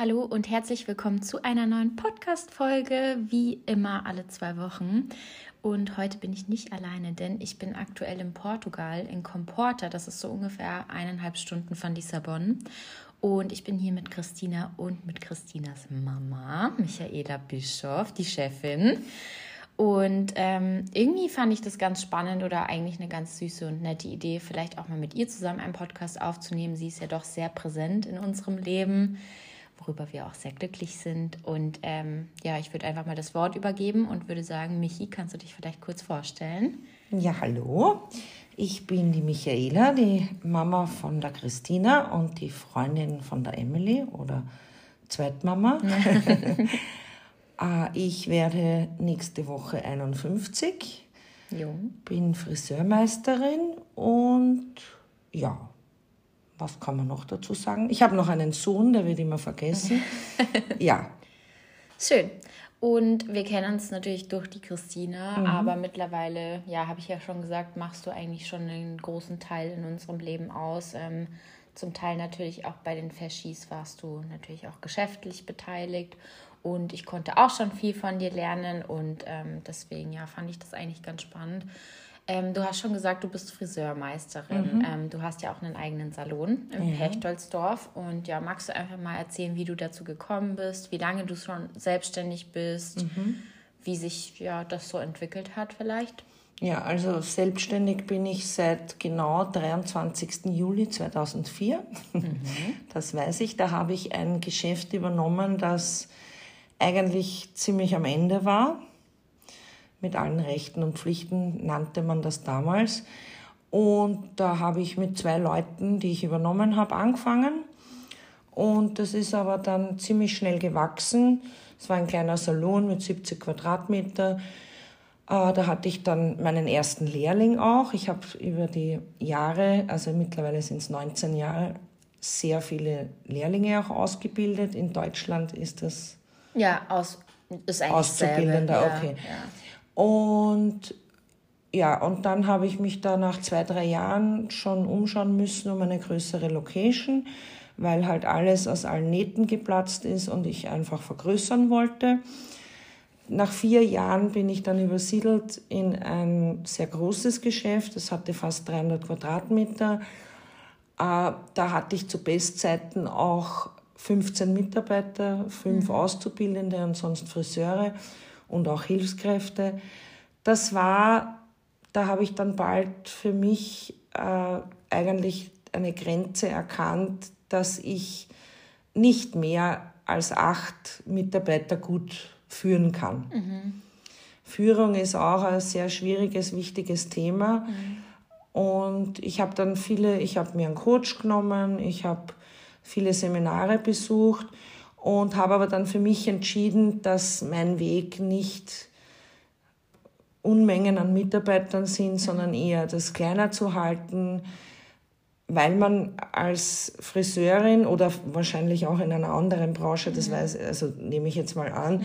Hallo und herzlich willkommen zu einer neuen Podcast-Folge, wie immer alle zwei Wochen. Und heute bin ich nicht alleine, denn ich bin aktuell in Portugal, in Comporta. Das ist so ungefähr eineinhalb Stunden von Lissabon. Und ich bin hier mit Christina und mit Christinas Mama, Michaela Bischof, die Chefin. Und ähm, irgendwie fand ich das ganz spannend oder eigentlich eine ganz süße und nette Idee, vielleicht auch mal mit ihr zusammen einen Podcast aufzunehmen. Sie ist ja doch sehr präsent in unserem Leben worüber wir auch sehr glücklich sind. Und ähm, ja, ich würde einfach mal das Wort übergeben und würde sagen, Michi, kannst du dich vielleicht kurz vorstellen? Ja, hallo. Ich bin die Michaela, die Mama von der Christina und die Freundin von der Emily oder Zweitmama. Ah, ich werde nächste Woche 51. Jung. Bin Friseurmeisterin und ja, was kann man noch dazu sagen? Ich habe noch einen Sohn, der wird immer vergessen. ja. Schön. Und wir kennen uns natürlich durch die Christina, mhm. aber mittlerweile, ja, habe ich ja schon gesagt, machst du eigentlich schon einen großen Teil in unserem Leben aus. Ähm, zum Teil natürlich auch bei den Faschis warst du natürlich auch geschäftlich beteiligt und ich konnte auch schon viel von dir lernen und ähm, deswegen ja fand ich das eigentlich ganz spannend. Ähm, du hast schon gesagt, du bist Friseurmeisterin. Mhm. Ähm, du hast ja auch einen eigenen Salon im ja. Perchtoldsdorf. Und ja, magst du einfach mal erzählen, wie du dazu gekommen bist, wie lange du schon selbstständig bist, mhm. wie sich ja das so entwickelt hat vielleicht? Ja, also selbstständig bin ich seit genau 23. Juli 2004. Mhm. Das weiß ich. Da habe ich ein Geschäft übernommen, das eigentlich ziemlich am Ende war mit allen Rechten und Pflichten nannte man das damals. Und da habe ich mit zwei Leuten, die ich übernommen habe, angefangen. Und das ist aber dann ziemlich schnell gewachsen. Es war ein kleiner Salon mit 70 Quadratmeter. Äh, da hatte ich dann meinen ersten Lehrling auch. Ich habe über die Jahre, also mittlerweile sind es 19 Jahre, sehr viele Lehrlinge auch ausgebildet. In Deutschland ist das ja aus ist Auszubildender, ja, okay. Ja. Und ja, und dann habe ich mich da nach zwei, drei Jahren schon umschauen müssen um eine größere Location, weil halt alles aus allen Nähten geplatzt ist und ich einfach vergrößern wollte. Nach vier Jahren bin ich dann übersiedelt in ein sehr großes Geschäft. Das hatte fast 300 Quadratmeter. Äh, da hatte ich zu Bestzeiten auch 15 Mitarbeiter, fünf mhm. Auszubildende und sonst Friseure und auch Hilfskräfte. Das war, da habe ich dann bald für mich äh, eigentlich eine Grenze erkannt, dass ich nicht mehr als acht Mitarbeiter gut führen kann. Mhm. Führung ist auch ein sehr schwieriges, wichtiges Thema. Mhm. Und ich habe dann viele, ich habe mir einen Coach genommen, ich habe viele Seminare besucht und habe aber dann für mich entschieden, dass mein Weg nicht Unmengen an Mitarbeitern sind, sondern eher das kleiner zu halten, weil man als Friseurin oder wahrscheinlich auch in einer anderen Branche, das weiß, also nehme ich jetzt mal an, mhm.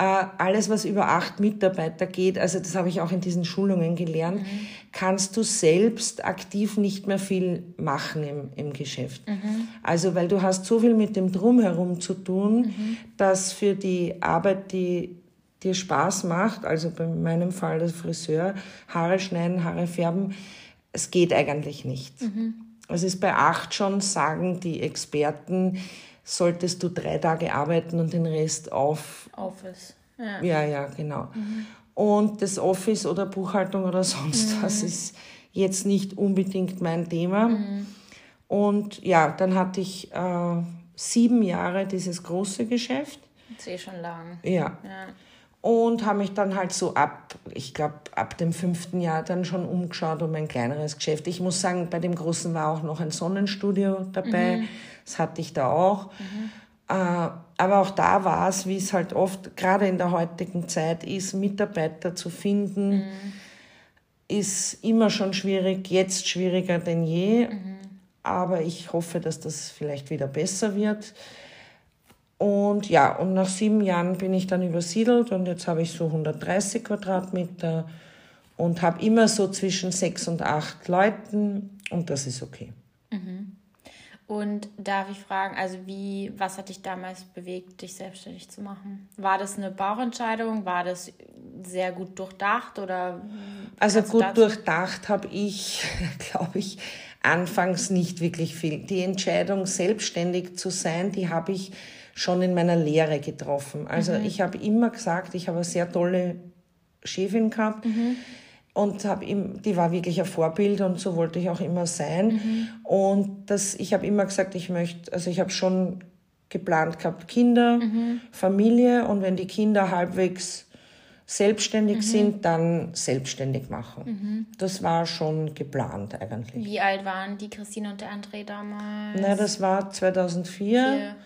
Äh, alles, was über acht Mitarbeiter geht, also das habe ich auch in diesen Schulungen gelernt, mhm. kannst du selbst aktiv nicht mehr viel machen im, im Geschäft. Mhm. Also weil du hast so viel mit dem Drumherum zu tun, mhm. dass für die Arbeit, die dir Spaß macht, also bei meinem Fall das Friseur, Haare schneiden, Haare färben, es geht eigentlich nicht. Mhm. Es ist bei acht schon, sagen die Experten, solltest du drei Tage arbeiten und den Rest auf. Office. Ja, ja, ja genau. Mhm. Und das Office oder Buchhaltung oder sonst mhm. was ist jetzt nicht unbedingt mein Thema. Mhm. Und ja, dann hatte ich äh, sieben Jahre dieses große Geschäft. Das ist eh schon lang. Ja. ja. Und habe mich dann halt so ab, ich glaube, ab dem fünften Jahr dann schon umgeschaut um ein kleineres Geschäft. Ich muss sagen, bei dem Großen war auch noch ein Sonnenstudio dabei. Das hatte ich da auch. Mhm. Äh, aber auch da war es, wie es halt oft, gerade in der heutigen Zeit ist, Mitarbeiter zu finden, mhm. ist immer schon schwierig, jetzt schwieriger denn je. Mhm. Aber ich hoffe, dass das vielleicht wieder besser wird. Und ja, und nach sieben Jahren bin ich dann übersiedelt und jetzt habe ich so 130 Quadratmeter und habe immer so zwischen sechs und acht Leuten und das ist okay. Und darf ich fragen, also wie, was hat dich damals bewegt, dich selbstständig zu machen? War das eine Bauchentscheidung? War das sehr gut durchdacht oder? Also gut durchdacht habe ich, glaube ich, anfangs nicht wirklich viel. Die Entscheidung, selbstständig zu sein, die habe ich schon in meiner Lehre getroffen. Also mhm. ich habe immer gesagt, ich habe eine sehr tolle Chefin gehabt. Mhm und habe ihm, die war wirklich ein Vorbild und so wollte ich auch immer sein. Mhm. Und das, ich habe immer gesagt, ich möchte, also ich habe schon geplant gehabt, Kinder, mhm. Familie und wenn die Kinder halbwegs selbstständig mhm. sind, dann selbstständig machen. Mhm. Das war schon geplant eigentlich. Wie alt waren die Christine und der André damals? Na, das war 2004. Vier,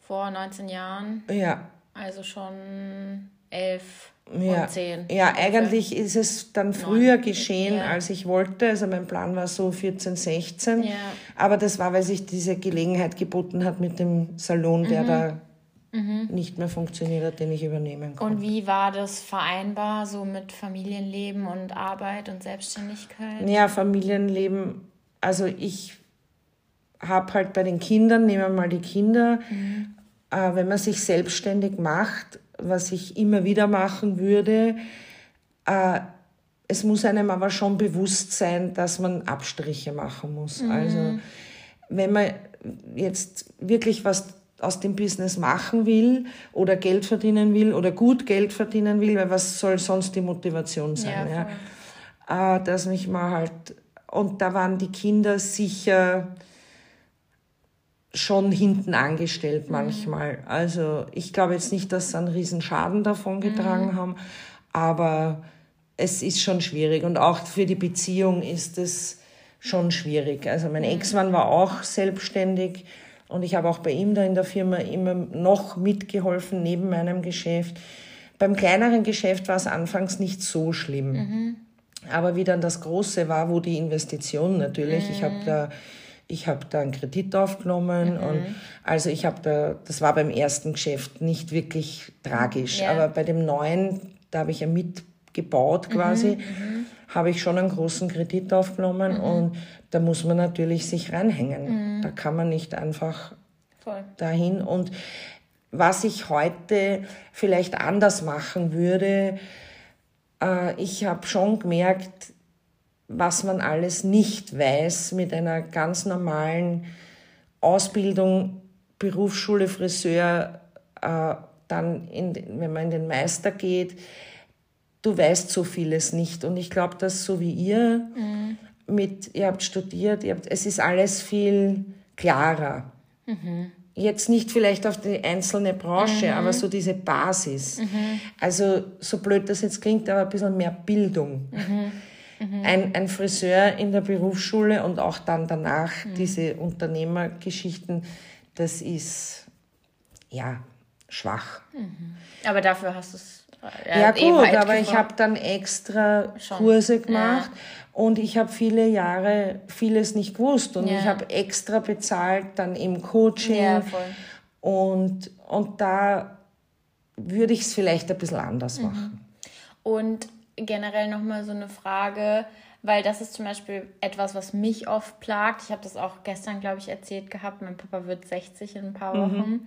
vor 19 Jahren. Ja. Also schon elf ja, und zehn. Ja, eigentlich ist es dann früher Neun. geschehen, ja. als ich wollte. Also mein Plan war so 14, 16. Ja. Aber das war, weil sich diese Gelegenheit geboten hat mit dem Salon, der mhm. da mhm. nicht mehr funktioniert hat, den ich übernehmen konnte. Und wie war das vereinbar so mit Familienleben und Arbeit und Selbstständigkeit? Ja, Familienleben, also ich habe halt bei den Kindern, nehmen wir mal die Kinder, mhm. äh, wenn man sich selbstständig macht, was ich immer wieder machen würde. Äh, es muss einem aber schon bewusst sein, dass man Abstriche machen muss. Mhm. Also wenn man jetzt wirklich was aus dem Business machen will oder Geld verdienen will oder gut Geld verdienen will, weil was soll sonst die Motivation sein? Ja, ja? Äh, dass mich mal halt, und da waren die Kinder sicher schon hinten angestellt mhm. manchmal. Also ich glaube jetzt nicht, dass sie einen riesen Schaden davon getragen mhm. haben, aber es ist schon schwierig und auch für die Beziehung ist es schon schwierig. Also mein mhm. Ex-Mann war auch selbstständig und ich habe auch bei ihm da in der Firma immer noch mitgeholfen neben meinem Geschäft. Beim kleineren Geschäft war es anfangs nicht so schlimm. Mhm. Aber wie dann das große war, wo die Investition natürlich, mhm. ich habe da ich habe da einen Kredit aufgenommen mhm. und also ich habe da, das war beim ersten Geschäft nicht wirklich tragisch, ja. aber bei dem neuen, da habe ich ja mitgebaut quasi, mhm. mhm. habe ich schon einen großen Kredit aufgenommen mhm. und da muss man natürlich sich reinhängen. Mhm. Da kann man nicht einfach Voll. dahin und was ich heute vielleicht anders machen würde, äh, ich habe schon gemerkt, was man alles nicht weiß mit einer ganz normalen Ausbildung, Berufsschule, Friseur, äh, dann, in, wenn man in den Meister geht, du weißt so vieles nicht. Und ich glaube, dass so wie ihr mhm. mit, ihr habt studiert, ihr habt, es ist alles viel klarer. Mhm. Jetzt nicht vielleicht auf die einzelne Branche, mhm. aber so diese Basis. Mhm. Also so blöd das jetzt klingt, aber ein bisschen mehr Bildung. Mhm. Mhm. Ein, ein Friseur in der Berufsschule und auch dann danach mhm. diese Unternehmergeschichten, das ist ja schwach. Mhm. Aber dafür hast du es. Äh, ja, eh gut, aber ich habe dann extra Schon. Kurse gemacht ja. und ich habe viele Jahre vieles nicht gewusst und ja. ich habe extra bezahlt dann im Coaching. Ja. Und, und da würde ich es vielleicht ein bisschen anders mhm. machen. Und generell nochmal so eine Frage, weil das ist zum Beispiel etwas, was mich oft plagt. Ich habe das auch gestern, glaube ich, erzählt gehabt. Mein Papa wird 60 in ein paar mhm. Wochen. Mhm.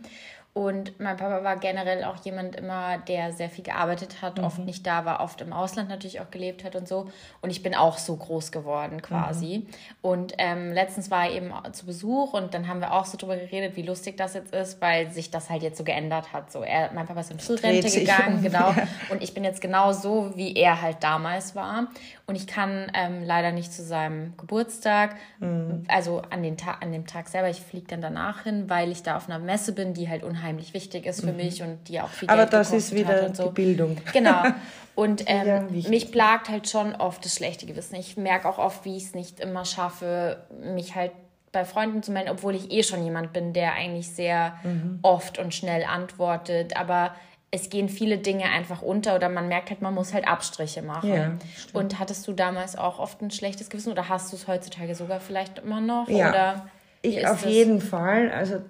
Und mein Papa war generell auch jemand immer, der sehr viel gearbeitet hat, mhm. oft nicht da war, oft im Ausland natürlich auch gelebt hat und so. Und ich bin auch so groß geworden quasi. Mhm. Und ähm, letztens war er eben zu Besuch und dann haben wir auch so drüber geredet, wie lustig das jetzt ist, weil sich das halt jetzt so geändert hat. So, er, mein Papa ist in Frührente gegangen, um, genau. Ja. Und ich bin jetzt genau so, wie er halt damals war. Und ich kann ähm, leider nicht zu seinem Geburtstag, mhm. also an, den Ta an dem Tag selber, ich fliege dann danach hin, weil ich da auf einer Messe bin, die halt unheimlich wichtig ist für mhm. mich und die auch viel Aber Geld das ist wieder so. die Bildung. Genau. Und ähm, ja, mich plagt halt schon oft das schlechte Gewissen. Ich merke auch oft, wie ich es nicht immer schaffe, mich halt bei Freunden zu melden, obwohl ich eh schon jemand bin, der eigentlich sehr mhm. oft und schnell antwortet. Aber es gehen viele Dinge einfach unter oder man merkt halt, man muss halt Abstriche machen. Ja, und hattest du damals auch oft ein schlechtes Gewissen oder hast du es heutzutage sogar vielleicht immer noch? Ja, oder ich auf das? jeden Fall. Also,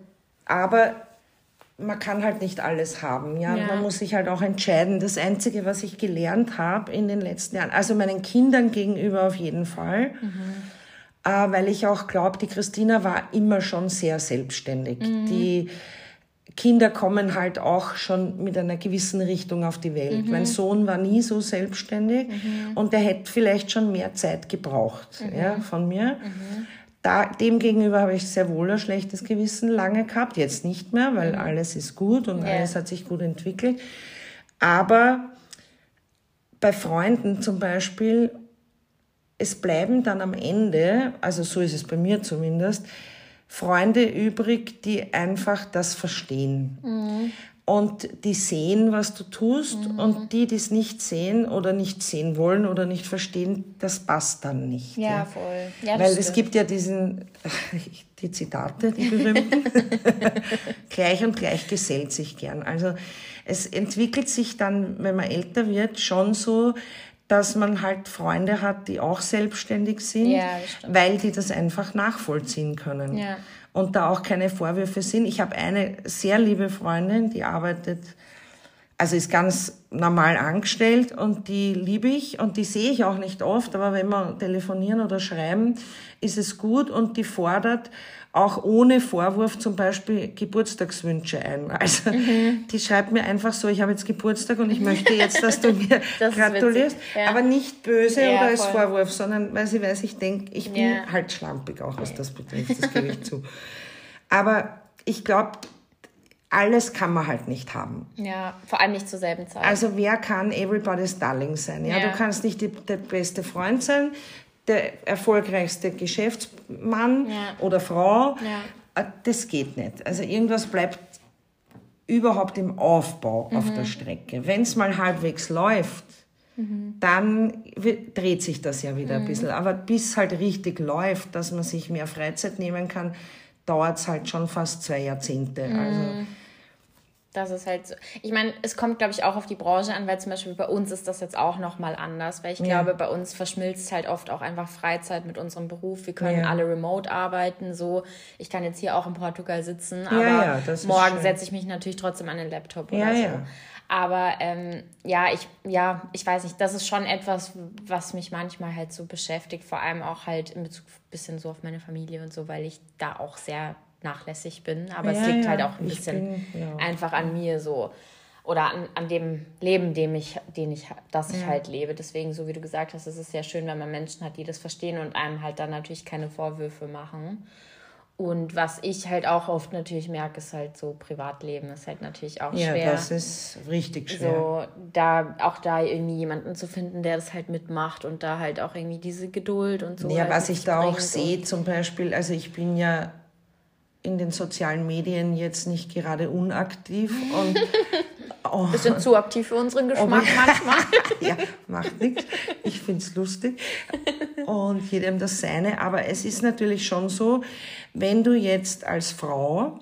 aber man kann halt nicht alles haben. Ja? ja? Man muss sich halt auch entscheiden. Das Einzige, was ich gelernt habe in den letzten Jahren, also meinen Kindern gegenüber auf jeden Fall, mhm. äh, weil ich auch glaube, die Christina war immer schon sehr selbstständig. Mhm. Die Kinder kommen halt auch schon mit einer gewissen Richtung auf die Welt. Mhm. Mein Sohn war nie so selbstständig mhm. und der hätte vielleicht schon mehr Zeit gebraucht mhm. ja, von mir. Da, dem gegenüber habe ich sehr wohl ein schlechtes Gewissen lange gehabt, jetzt nicht mehr, weil mhm. alles ist gut und ja. alles hat sich gut entwickelt. Aber bei Freunden zum Beispiel, es bleiben dann am Ende, also so ist es bei mir zumindest, Freunde übrig, die einfach das verstehen. Mhm. Und die sehen, was du tust. Mhm. Und die, die es nicht sehen oder nicht sehen wollen oder nicht verstehen, das passt dann nicht. Ja, ja. voll. Ja, Weil es gibt ja diesen, die Zitate, die berühmten, gleich und gleich gesellt sich gern. Also es entwickelt sich dann, wenn man älter wird, schon so, dass man halt Freunde hat, die auch selbstständig sind, ja, weil die das einfach nachvollziehen können. Ja. Und da auch keine Vorwürfe sind. Ich habe eine sehr liebe Freundin, die arbeitet, also ist ganz normal angestellt und die liebe ich und die sehe ich auch nicht oft, aber wenn wir telefonieren oder schreiben, ist es gut und die fordert auch ohne Vorwurf zum Beispiel Geburtstagswünsche ein. Also mhm. die schreibt mir einfach so, ich habe jetzt Geburtstag und ich möchte jetzt, dass du mir das gratulierst. Ja. Aber nicht böse ja, oder als voll. Vorwurf, sondern weil sie weiß, ich denke, ich bin ja. halt schlampig auch, was das betrifft, das gebe ich zu. Aber ich glaube, alles kann man halt nicht haben. Ja, vor allem nicht zur selben Zeit. Also wer kann everybody's darling sein? Ja, ja. du kannst nicht die, der beste Freund sein, der erfolgreichste Geschäftsmann ja. oder Frau. Ja. Äh, das geht nicht. Also irgendwas bleibt überhaupt im Aufbau mhm. auf der Strecke. Wenn es mal halbwegs läuft, mhm. dann dreht sich das ja wieder mhm. ein bisschen. Aber bis halt richtig läuft, dass man sich mehr Freizeit nehmen kann, dauert es halt schon fast zwei Jahrzehnte. Also mhm. Das ist halt so. Ich meine, es kommt, glaube ich, auch auf die Branche an, weil zum Beispiel bei uns ist das jetzt auch nochmal anders, weil ich ja. glaube, bei uns verschmilzt halt oft auch einfach Freizeit mit unserem Beruf. Wir können ja. alle remote arbeiten, so. Ich kann jetzt hier auch in Portugal sitzen, aber ja, morgen setze ich mich natürlich trotzdem an den Laptop oder so. Aber ähm, ja, ich, ja, ich weiß nicht, das ist schon etwas, was mich manchmal halt so beschäftigt, vor allem auch halt in Bezug ein bisschen so auf meine Familie und so, weil ich da auch sehr nachlässig bin. Aber ja, es liegt ja, halt auch ein bisschen bin, ja. einfach an mir so. Oder an, an dem Leben, dem ich, den ich, das ich halt lebe. Deswegen, so wie du gesagt hast, ist es sehr schön, wenn man Menschen hat, die das verstehen und einem halt dann natürlich keine Vorwürfe machen. Und was ich halt auch oft natürlich merke, ist halt so Privatleben ist halt natürlich auch schwer. Ja, das ist richtig schwer. So, da, auch da irgendwie jemanden zu finden, der das halt mitmacht und da halt auch irgendwie diese Geduld und so. Ja, halt was ich da auch sehe zum Beispiel, also ich bin ja in den sozialen Medien jetzt nicht gerade unaktiv und oh, bisschen zu aktiv für unseren Geschmack manchmal. ja, macht nichts. Ich finde es lustig und jedem das seine. Aber es ist natürlich schon so, wenn du jetzt als Frau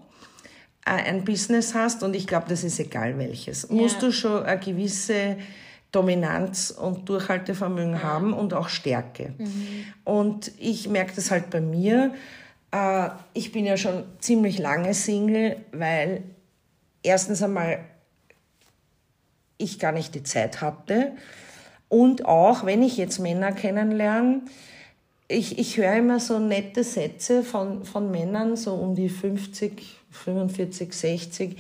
äh, ein Business hast und ich glaube, das ist egal welches, musst du schon eine gewisse Dominanz und Durchhaltevermögen ja. haben und auch Stärke. Mhm. Und ich merke das halt bei mir äh, ich bin ja schon ziemlich lange Single, weil erstens einmal ich gar nicht die Zeit hatte. Und auch, wenn ich jetzt Männer kennenlerne, ich, ich höre immer so nette Sätze von, von Männern, so um die 50, 45, 60.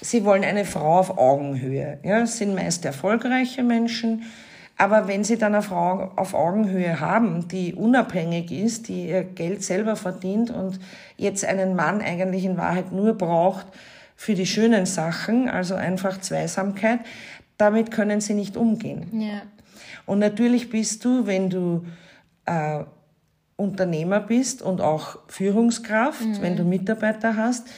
Sie wollen eine Frau auf Augenhöhe. Ja, sind meist erfolgreiche Menschen aber wenn Sie dann eine Frau auf Augenhöhe haben, die unabhängig ist, die ihr Geld selber verdient und jetzt einen Mann eigentlich in Wahrheit nur braucht für die schönen Sachen, also einfach Zweisamkeit, damit können Sie nicht umgehen. Ja. Und natürlich bist du, wenn du äh, Unternehmer bist und auch Führungskraft, mhm. wenn du Mitarbeiter hast,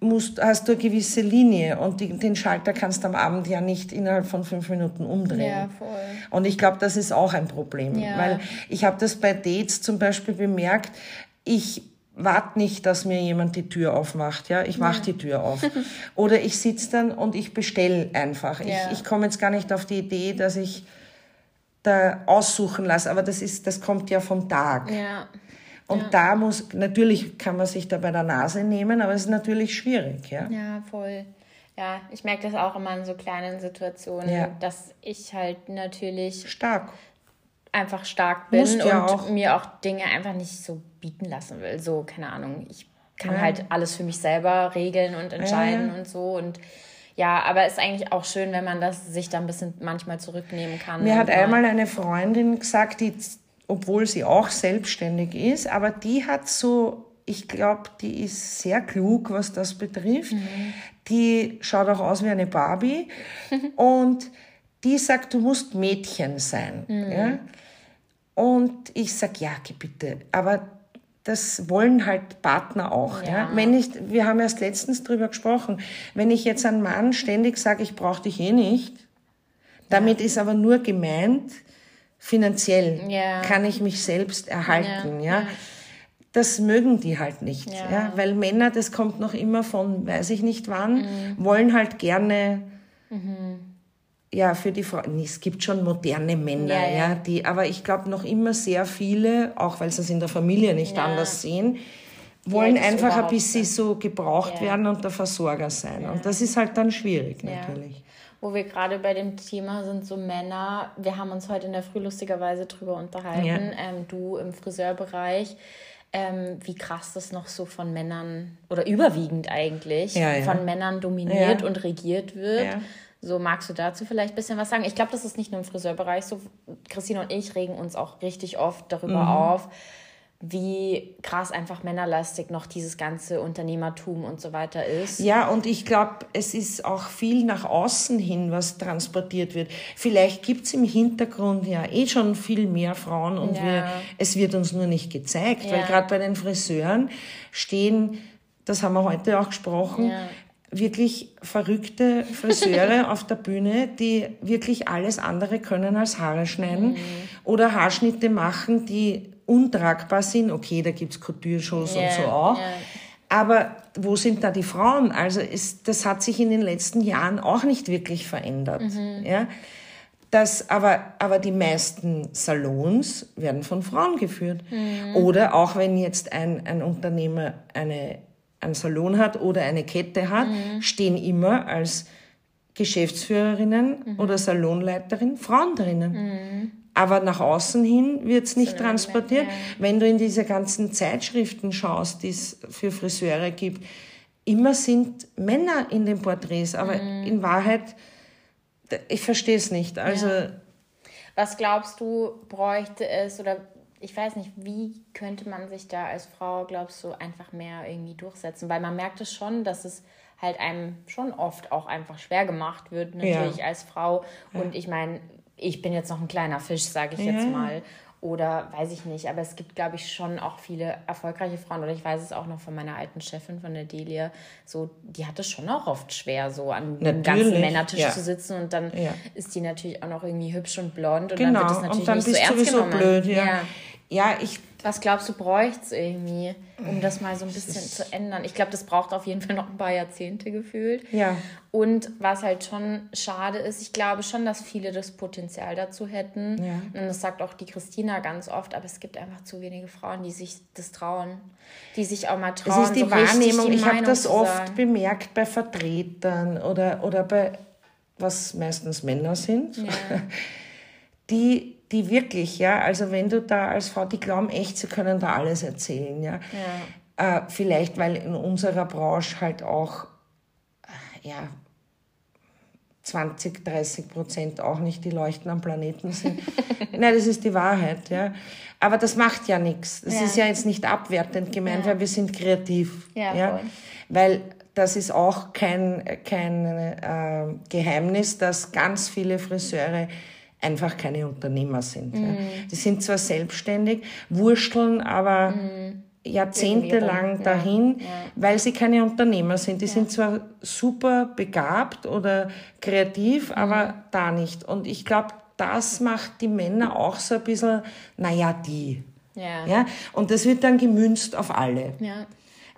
musst, hast du eine gewisse Linie und die, den Schalter kannst du am Abend ja nicht innerhalb von fünf Minuten umdrehen. Ja, voll. Und ich glaube, das ist auch ein Problem, ja. weil ich habe das bei Dates zum Beispiel bemerkt, ich warte nicht, dass mir jemand die Tür aufmacht, ja, ich mache ja. die Tür auf. Oder ich sitze dann und ich bestelle einfach. Ja. Ich, ich komme jetzt gar nicht auf die Idee, dass ich da aussuchen lasse, aber das ist, das kommt ja vom Tag. Ja. Und ja. da muss, natürlich kann man sich da bei der Nase nehmen, aber es ist natürlich schwierig, ja. Ja, voll. Ja, ich merke das auch immer in so kleinen Situationen, ja. dass ich halt natürlich stark einfach stark bin und auch. mir auch Dinge einfach nicht so bieten lassen will. So, keine Ahnung, ich kann ja. halt alles für mich selber regeln und entscheiden ja. und so und ja, aber es ist eigentlich auch schön, wenn man das sich da ein bisschen manchmal zurücknehmen kann. Mir hat einmal eine Freundin gesagt, die, obwohl sie auch selbstständig ist, aber die hat so, ich glaube, die ist sehr klug, was das betrifft. Mhm. Die schaut auch aus wie eine Barbie und die sagt, du musst Mädchen sein. Mhm. Ja? Und ich sage, ja, bitte, aber das wollen halt Partner auch. Ja. ja. Wenn ich, wir haben erst letztens drüber gesprochen, wenn ich jetzt einem Mann ständig sage, ich brauche dich eh nicht, damit ja. ist aber nur gemeint, finanziell ja. kann ich mich selbst erhalten. Ja. Das mögen die halt nicht. Ja. Weil Männer, das kommt noch immer von, weiß ich nicht wann, mhm. wollen halt gerne mhm ja, für die Frauen, es gibt schon moderne Männer, ja, ja. ja die, aber ich glaube noch immer sehr viele, auch weil sie es in der Familie nicht ja. anders sehen, wollen einfach ein bisschen so gebraucht werden und der Versorger sein. Und das ist halt dann schwierig natürlich. Wo wir gerade bei dem Thema sind, so Männer, wir haben uns heute in der Früh lustigerweise drüber unterhalten, ähm, du im Friseurbereich. Ähm, wie krass das noch so von Männern oder überwiegend eigentlich von Männern dominiert und regiert wird. So, magst du dazu vielleicht ein bisschen was sagen? Ich glaube, das ist nicht nur im Friseurbereich so. Christine und ich regen uns auch richtig oft darüber mhm. auf, wie krass einfach männerlastig noch dieses ganze Unternehmertum und so weiter ist. Ja, und ich glaube, es ist auch viel nach außen hin, was transportiert wird. Vielleicht gibt es im Hintergrund ja eh schon viel mehr Frauen und ja. wir, es wird uns nur nicht gezeigt, ja. weil gerade bei den Friseuren stehen, das haben wir heute auch gesprochen, ja wirklich verrückte Friseure auf der Bühne, die wirklich alles andere können als Haare schneiden mhm. oder Haarschnitte machen, die untragbar sind. Okay, da gibt's Couture-Shows yeah, und so auch. Yeah. Aber wo sind da die Frauen? Also ist, das hat sich in den letzten Jahren auch nicht wirklich verändert. Mhm. Ja? Das, aber, aber die meisten Salons werden von Frauen geführt. Mhm. Oder auch wenn jetzt ein, ein Unternehmer eine einen Salon hat oder eine Kette hat, mhm. stehen immer als Geschäftsführerinnen mhm. oder Salonleiterin Frauen drinnen. Aber nach außen hin wird's nicht so transportiert. Wenn du in diese ganzen Zeitschriften schaust, die es für Friseure gibt, immer sind Männer in den Porträts, aber mhm. in Wahrheit, ich verstehe es nicht. Also ja. Was glaubst du, bräuchte es oder ich weiß nicht, wie könnte man sich da als Frau, glaubst du, einfach mehr irgendwie durchsetzen? Weil man merkt es schon, dass es halt einem schon oft auch einfach schwer gemacht wird, natürlich ja. als Frau. Und ja. ich meine, ich bin jetzt noch ein kleiner Fisch, sage ich ja. jetzt mal. Oder weiß ich nicht, aber es gibt, glaube ich, schon auch viele erfolgreiche Frauen. Oder ich weiß es auch noch von meiner alten Chefin, von der Delia. So, die hat es schon auch oft schwer, so an einem ganzen Männertisch ja. zu sitzen. Und dann ja. ist die natürlich auch noch irgendwie hübsch und blond. Und genau. dann wird das natürlich und dann nicht bist so ernst sowieso genommen. blöd, ja. ja. Ja, ich. Was glaubst du, bräuchte es irgendwie, um das mal so ein bisschen zu ändern? Ich glaube, das braucht auf jeden Fall noch ein paar Jahrzehnte gefühlt. Ja. Und was halt schon schade ist, ich glaube schon, dass viele das Potenzial dazu hätten. Ja. Und das sagt auch die Christina ganz oft, aber es gibt einfach zu wenige Frauen, die sich das trauen, die sich auch mal trauen. Das ist die so Wahrnehmung. Die ich habe das oft bemerkt bei Vertretern oder, oder bei, was meistens Männer sind, ja. die die wirklich, ja, also wenn du da als Frau, die glauben echt, sie können da alles erzählen, ja. ja. Äh, vielleicht, weil in unserer Branche halt auch, äh, ja, 20, 30 Prozent auch nicht die Leuchten am Planeten sind. Nein, das ist die Wahrheit, ja. Aber das macht ja nichts. Das ja. ist ja jetzt nicht abwertend gemeint, ja. weil wir sind kreativ. Ja, ja? Weil das ist auch kein, kein äh, Geheimnis, dass ganz viele Friseure einfach keine Unternehmer sind. Mhm. Ja. Die sind zwar selbstständig, wursteln aber mhm. jahrzehntelang dahin, ja. weil sie keine Unternehmer sind. Die ja. sind zwar super begabt oder kreativ, mhm. aber da nicht. Und ich glaube, das macht die Männer auch so ein bisschen, naja, die. Ja. ja. Und das wird dann gemünzt auf alle. Ja.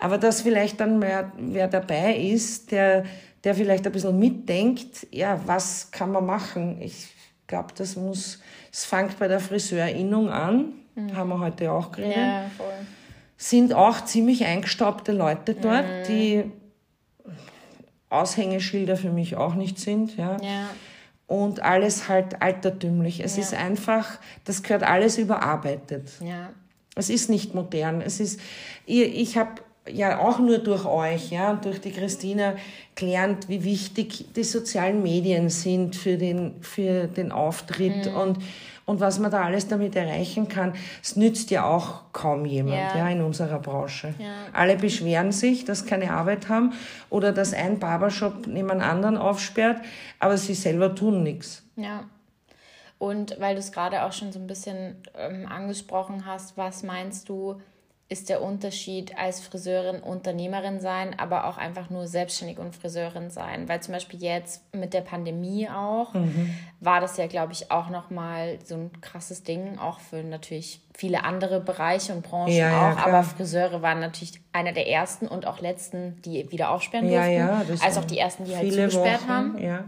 Aber dass vielleicht dann wer, wer dabei ist, der, der vielleicht ein bisschen mitdenkt, ja, was kann man machen? Ich glaube, das muss, es fängt bei der Friseurinnung an, mhm. haben wir heute auch geredet. Ja, voll. Sind auch ziemlich eingestaubte Leute dort, mhm. die Aushängeschilder für mich auch nicht sind. Ja. ja. und alles halt altertümlich. Es ja. ist einfach, das gehört alles überarbeitet. Ja. Es ist nicht modern. Es ist, ich, ich habe ja auch nur durch euch, ja, durch die Christina gelernt, wie wichtig die sozialen Medien sind für den, für den Auftritt mhm. und, und was man da alles damit erreichen kann. Es nützt ja auch kaum jemand, ja, ja in unserer Branche. Ja. Alle beschweren sich, dass keine Arbeit haben oder dass ein Barbershop neben einem anderen aufsperrt, aber sie selber tun nichts. Ja. Und weil du es gerade auch schon so ein bisschen ähm, angesprochen hast, was meinst du, ist der Unterschied als Friseurin Unternehmerin sein, aber auch einfach nur selbstständig und Friseurin sein. Weil zum Beispiel jetzt mit der Pandemie auch, mhm. war das ja, glaube ich, auch nochmal so ein krasses Ding, auch für natürlich viele andere Bereiche und Branchen ja, auch. Ja, aber Friseure waren natürlich einer der ersten und auch letzten, die wieder aufsperren durften. Ja, ja, als auch die ersten, die halt zugesperrt Wochen, haben. Ja.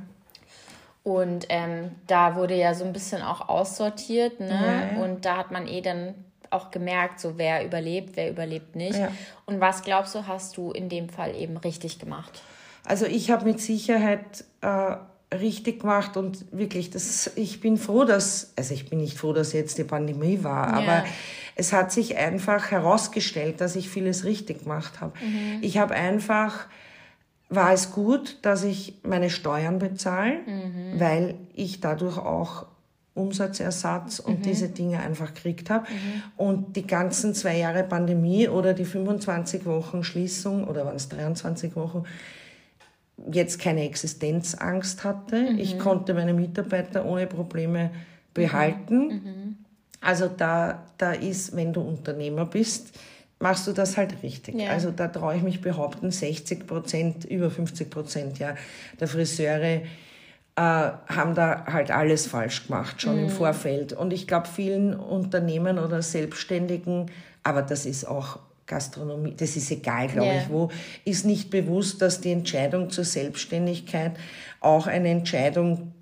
Und ähm, da wurde ja so ein bisschen auch aussortiert, ne? Und da hat man eh dann auch gemerkt, so wer überlebt, wer überlebt nicht. Ja. Und was glaubst du, hast du in dem Fall eben richtig gemacht? Also ich habe mit Sicherheit äh, richtig gemacht und wirklich, das, ich bin froh, dass, also ich bin nicht froh, dass jetzt die Pandemie war, ja. aber es hat sich einfach herausgestellt, dass ich vieles richtig gemacht habe. Mhm. Ich habe einfach war es gut, dass ich meine Steuern bezahle, mhm. weil ich dadurch auch Umsatzersatz und mhm. diese Dinge einfach gekriegt habe. Mhm. Und die ganzen zwei Jahre Pandemie oder die 25 Wochen Schließung oder waren es 23 Wochen, jetzt keine Existenzangst hatte. Mhm. Ich konnte meine Mitarbeiter ohne Probleme behalten. Mhm. Mhm. Also da, da ist, wenn du Unternehmer bist, machst du das halt richtig. Ja. Also da traue ich mich behaupten, 60 Prozent, über 50 Prozent ja, der Friseure haben da halt alles falsch gemacht, schon mhm. im Vorfeld. Und ich glaube, vielen Unternehmen oder Selbstständigen, aber das ist auch Gastronomie, das ist egal, glaube yeah. ich, wo, ist nicht bewusst, dass die Entscheidung zur Selbstständigkeit auch eine Entscheidung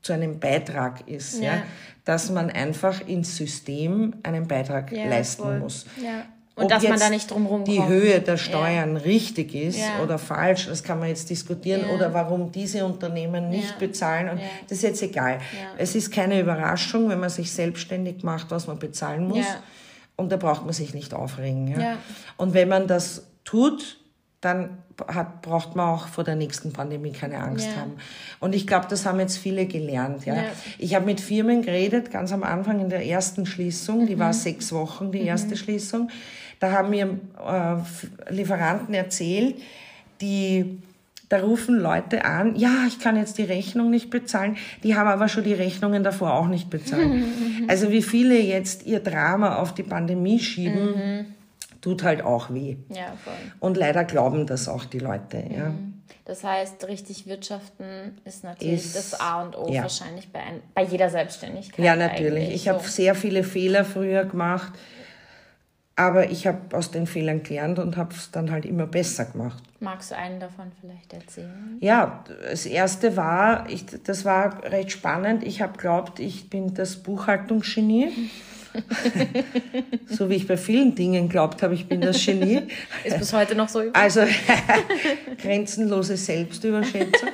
zu einem Beitrag ist, ja. ja? dass man einfach ins System einen Beitrag ja, leisten voll. muss. Und Ob dass man da nicht drum kommt. Die Höhe der Steuern ja. richtig ist ja. oder falsch, das kann man jetzt diskutieren. Ja. Oder warum diese Unternehmen nicht bezahlen. Und Das ist jetzt egal. Es ist keine Überraschung, wenn man sich selbstständig macht, was man bezahlen muss. Und da braucht man sich nicht aufregen. Und wenn man das tut, dann hat, braucht man auch vor der nächsten Pandemie keine Angst ja. haben. Und ich glaube, das haben jetzt viele gelernt. Ja. ja. Ich habe mit Firmen geredet, ganz am Anfang in der ersten Schließung, die mhm. war sechs Wochen, die erste mhm. Schließung. Da haben mir äh, Lieferanten erzählt, die da rufen Leute an, ja, ich kann jetzt die Rechnung nicht bezahlen, die haben aber schon die Rechnungen davor auch nicht bezahlt. also wie viele jetzt ihr Drama auf die Pandemie schieben, mhm. tut halt auch weh. Ja. Und leider glauben das auch die Leute. Ja. Mhm. Das heißt, richtig wirtschaften ist natürlich ist, das A und O ja. wahrscheinlich bei, ein, bei jeder Selbstständigkeit. Ja, natürlich. Ich so. habe sehr viele Fehler früher gemacht aber ich habe aus den Fehlern gelernt und habe es dann halt immer besser gemacht. Magst du einen davon vielleicht erzählen? Ja, das erste war, ich, das war recht spannend. Ich habe glaubt, ich bin das Buchhaltungsgenie. so wie ich bei vielen Dingen glaubt habe, ich bin das Genie. Ist bis heute noch so üblich? Also grenzenlose Selbstüberschätzung.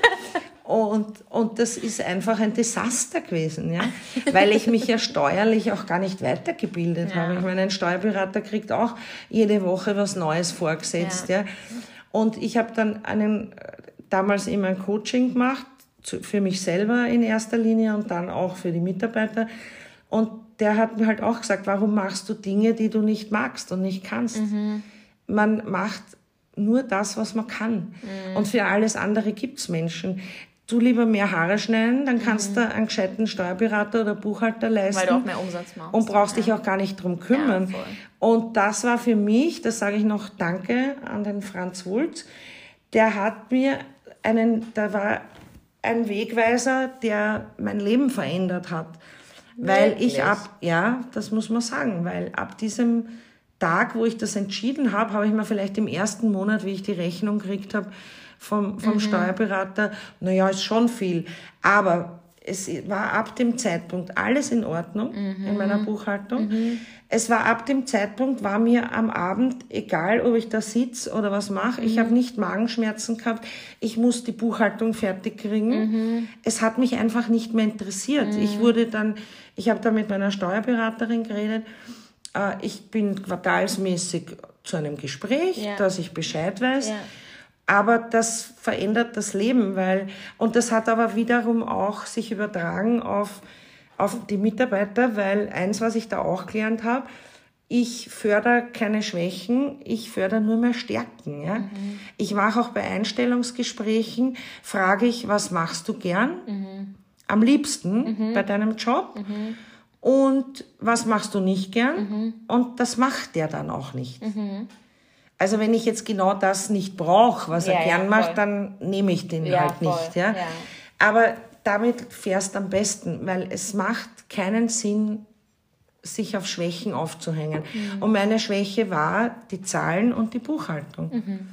Und, und das ist einfach ein Desaster gewesen, ja. Weil ich mich ja steuerlich auch gar nicht weitergebildet ja. habe. Ich meine, ein Steuerberater kriegt auch jede Woche was Neues vorgesetzt, ja. ja. Und ich habe dann einen, damals immer ein Coaching gemacht, für mich selber in erster Linie und dann auch für die Mitarbeiter. Und der hat mir halt auch gesagt, warum machst du Dinge, die du nicht magst und nicht kannst? Mhm. Man macht nur das, was man kann. Mhm. Und für alles andere gibt's Menschen du lieber mehr Haare schneiden, dann kannst mhm. du einen gescheiten Steuerberater oder Buchhalter leisten. Weil du auch mehr Umsatz machst. Und brauchst ja. dich auch gar nicht drum kümmern. Ja, und das war für mich, das sage ich noch Danke an den Franz Wulz, der hat mir einen, da war ein Wegweiser, der mein Leben verändert hat. Weil Wirklich? ich ab, ja, das muss man sagen, weil ab diesem Tag, wo ich das entschieden habe, habe ich mir vielleicht im ersten Monat, wie ich die Rechnung gekriegt habe, vom, vom mhm. Steuerberater, naja, ist schon viel. Aber es war ab dem Zeitpunkt alles in Ordnung mhm. in meiner Buchhaltung. Mhm. Es war ab dem Zeitpunkt, war mir am Abend egal, ob ich da sitze oder was mache. Mhm. Ich habe nicht Magenschmerzen gehabt. Ich muss die Buchhaltung fertig kriegen. Mhm. Es hat mich einfach nicht mehr interessiert. Ich mhm. wurde dann, ich habe da mit meiner Steuerberaterin geredet. Äh, ich bin quartalsmäßig zu einem Gespräch, ja. dass ich Bescheid weiß. Ja aber das verändert das Leben, weil, und das hat aber wiederum auch sich übertragen auf, auf die Mitarbeiter, weil eins, was ich da auch gelernt habe, ich fördere keine Schwächen, ich fördere nur mehr Stärken. Ja? Mhm. Ich mache auch bei Einstellungsgesprächen, frage ich, was machst du gern? Mhm. Am liebsten mhm. bei deinem Job. Mhm. Und was machst du nicht gern? Mhm. Und das macht der dann auch nicht. Also wenn ich jetzt genau das nicht brauche, was ja, er gern ja, macht, dann nehme ich den ja, halt voll. nicht. Ja? Aber damit fährst am besten, weil es macht keinen Sinn, sich auf Schwächen aufzuhängen. Mhm. Und meine Schwäche war die Zahlen und die Buchhaltung. Mhm.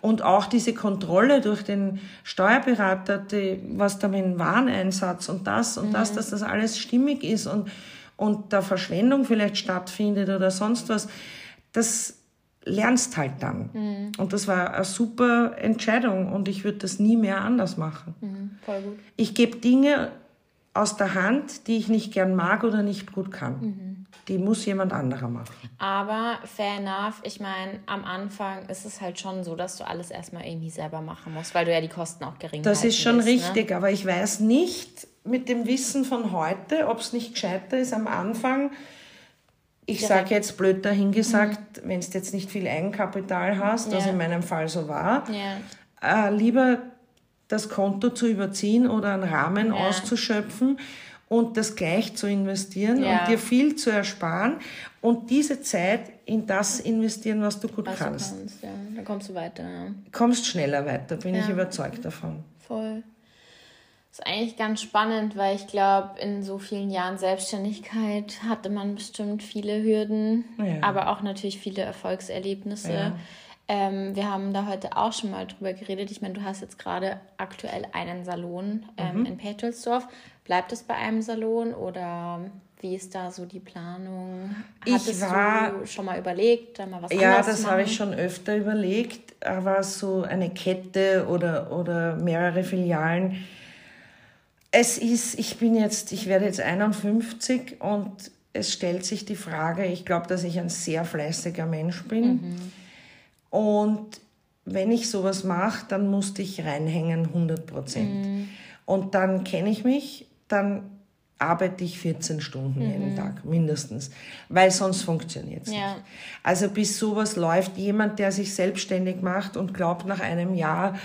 Und auch diese Kontrolle durch den Steuerberater, die, was da mit dem Wareneinsatz und das und mhm. das, dass das alles stimmig ist und, und da Verschwendung vielleicht stattfindet oder sonst was, das lernst halt dann. Mhm. Und das war eine super Entscheidung und ich würde das nie mehr anders machen. Mhm, voll gut. Ich gebe Dinge aus der Hand, die ich nicht gern mag oder nicht gut kann. Mhm. Die muss jemand anderer machen. Aber fair enough, ich meine, am Anfang ist es halt schon so, dass du alles erstmal irgendwie selber machen musst, weil du ja die Kosten auch gering Das ist schon willst, ne? richtig, ne? aber ich weiß nicht mit dem Wissen von heute, ob es nicht gescheiter ist, am Anfang ich sage jetzt blöd dahingesagt, mhm. wenn du jetzt nicht viel Eigenkapital hast, ja. was in meinem Fall so war, ja. äh, lieber das Konto zu überziehen oder einen Rahmen ja. auszuschöpfen und das gleich zu investieren und dir viel zu ersparen und diese Zeit in das investieren, was du gut was kannst. Du kannst ja. Dann kommst du weiter. Ja. Kommst schneller weiter, bin ich überzeugt davon. Voll ist eigentlich ganz spannend, weil ich glaube, in so vielen Jahren Selbstständigkeit hatte man bestimmt viele Hürden, ja. aber auch natürlich viele Erfolgserlebnisse. Ja. Ähm, wir haben da heute auch schon mal drüber geredet. Ich meine, du hast jetzt gerade aktuell einen Salon ähm, mhm. in Petrelsdorf. Bleibt es bei einem Salon oder wie ist da so die Planung? Hattest ich war, du schon mal überlegt, da mal was Ja, das habe ich schon öfter überlegt, aber so eine Kette oder, oder mehrere Filialen es ist, ich bin jetzt, ich werde jetzt 51 und es stellt sich die Frage, ich glaube, dass ich ein sehr fleißiger Mensch bin. Mhm. Und wenn ich sowas mache, dann musste ich reinhängen 100 Prozent. Mhm. Und dann kenne ich mich, dann arbeite ich 14 Stunden mhm. jeden Tag, mindestens. Weil sonst funktioniert es ja. nicht. Also bis sowas läuft, jemand, der sich selbstständig macht und glaubt nach einem Jahr,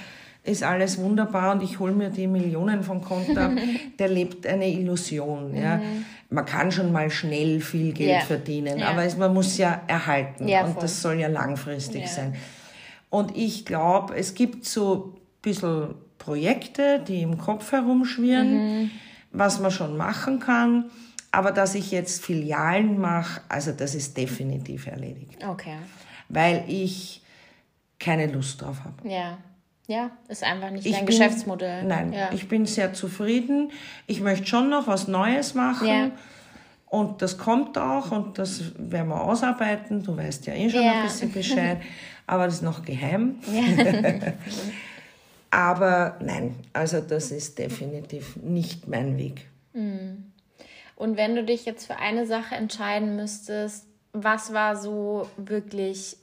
ist alles wunderbar und ich hole mir die Millionen vom Konto ab, der lebt eine Illusion. Ja. Mhm. Man kann schon mal schnell viel Geld yeah. verdienen, ja. aber es, man muss ja erhalten ja, und das soll ja langfristig sein. Und ich glaube, es gibt so ein bisschen Projekte, die im Kopf herumschwirren, mhm. was man schon machen kann. Aber dass ich jetzt Filialen mache, also das ist definitiv erledigt. Okay. Weil ich keine Lust drauf habe. Ja. Ja, ist einfach nicht ich dein bin, Geschäftsmodell. Nein, ja. ich bin sehr zufrieden. Ich möchte schon noch was Neues machen. Ja. Und das kommt auch und das werden wir ausarbeiten. Du weißt ja eh schon ja. ein bisschen Bescheid, aber das ist noch geheim. Ja. aber nein, also das ist definitiv nicht mein Weg. Mhm. Und wenn du dich jetzt für eine Sache entscheiden müsstest, was war so wirklich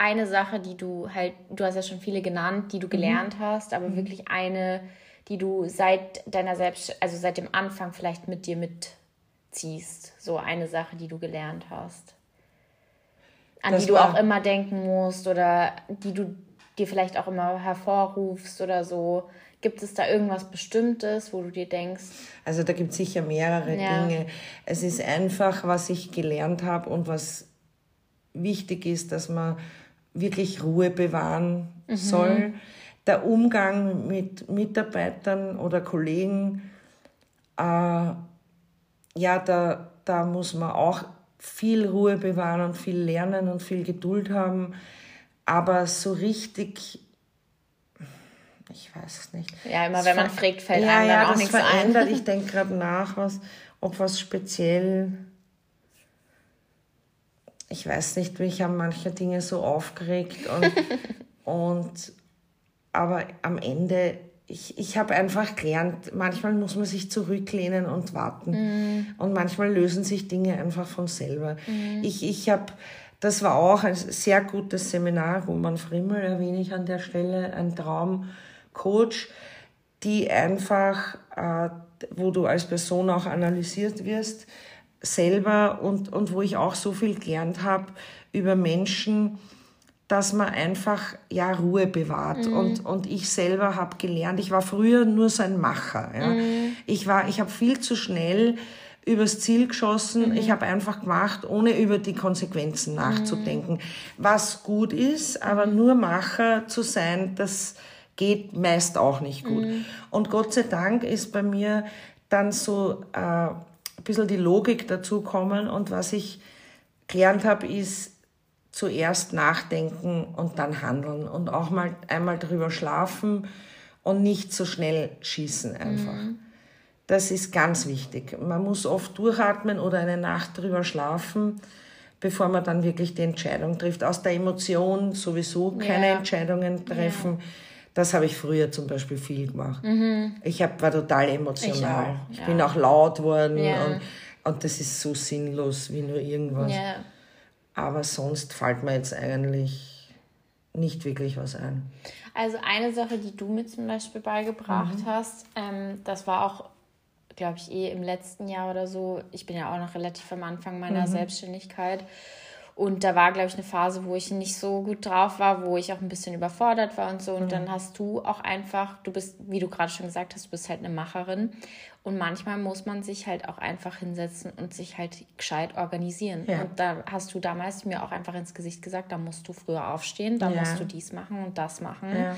eine Sache, die du halt, du hast ja schon viele genannt, die du mhm. gelernt mhm. hast, aber mhm. wirklich eine, die du seit deiner Selbst, also seit dem Anfang vielleicht mit dir mitziehst. So eine Sache, die du gelernt hast. An das die du auch immer denken musst oder die du dir vielleicht auch immer hervorrufst oder so. Gibt es da irgendwas Bestimmtes, wo du dir denkst? Also da gibt es sicher mehrere ja. Dinge. Es ist einfach, was ich gelernt habe und was wichtig ist, dass man wirklich Ruhe bewahren mhm. soll. Der Umgang mit Mitarbeitern oder Kollegen, äh, ja, da, da muss man auch viel Ruhe bewahren und viel lernen und viel Geduld haben. Aber so richtig, ich weiß es nicht. Ja, immer wenn man fragt, fällt ja, einem ja, dann auch das nichts verändert. ein. Ich denke gerade nach, was, ob was speziell. Ich weiß nicht, mich haben manche Dinge so aufgeregt und, und aber am Ende, ich, ich habe einfach gelernt, manchmal muss man sich zurücklehnen und warten. Mhm. Und manchmal lösen sich Dinge einfach von selber. Ich, ich habe, das war auch ein sehr gutes Seminar, Roman Frimmel erwähne ich an der Stelle, ein Traumcoach, die einfach, äh, wo du als Person auch analysiert wirst, selber und, und wo ich auch so viel gelernt habe über Menschen, dass man einfach ja Ruhe bewahrt. Und und ich selber habe gelernt ich war früher nur so ein Macher ja. ich war ich habe viel zu schnell übers Ziel geschossen. Ich habe einfach gemacht ohne über die Konsequenzen nachzudenken. Was gut ist aber nur Macher zu sein das geht meist auch nicht gut. Und Gott sei Dank ist bei mir dann so äh, bisschen die Logik dazu kommen und was ich gelernt habe ist zuerst nachdenken und dann handeln und auch mal einmal drüber schlafen und nicht so schnell schießen einfach. Das ist ganz wichtig. Man muss oft durchatmen oder eine Nacht drüber schlafen, bevor man dann wirklich die Entscheidung trifft. Aus der Emotion sowieso keine Ja. Entscheidungen treffen. Das habe ich früher zum Beispiel viel gemacht. Ich hab, war total emotional. Mhm. auch, Ich, ja. bin auch laut worden Ja. und, und das ist so sinnlos wie nur irgendwas. Ja. Aber sonst fällt mir jetzt eigentlich nicht wirklich was ein. Also eine Sache, die du mir zum Beispiel beigebracht Mhm. hast, ähm, das war auch, glaube ich, eh im letzten Jahr oder so. Ich bin ja auch noch relativ am Anfang meiner Mhm. Selbstständigkeit. Und da war, glaube ich, eine Phase, wo ich nicht so gut drauf war, wo ich auch ein bisschen überfordert war und so. Und Mhm. dann hast du auch einfach, du bist, wie du gerade schon gesagt hast, du bist halt eine Macherin. Und manchmal muss man sich halt auch einfach hinsetzen und sich halt gescheit organisieren. Ja. Und da hast du damals mir auch einfach ins Gesicht gesagt, da musst du früher aufstehen, da Ja. musst du dies machen und das machen. Ja.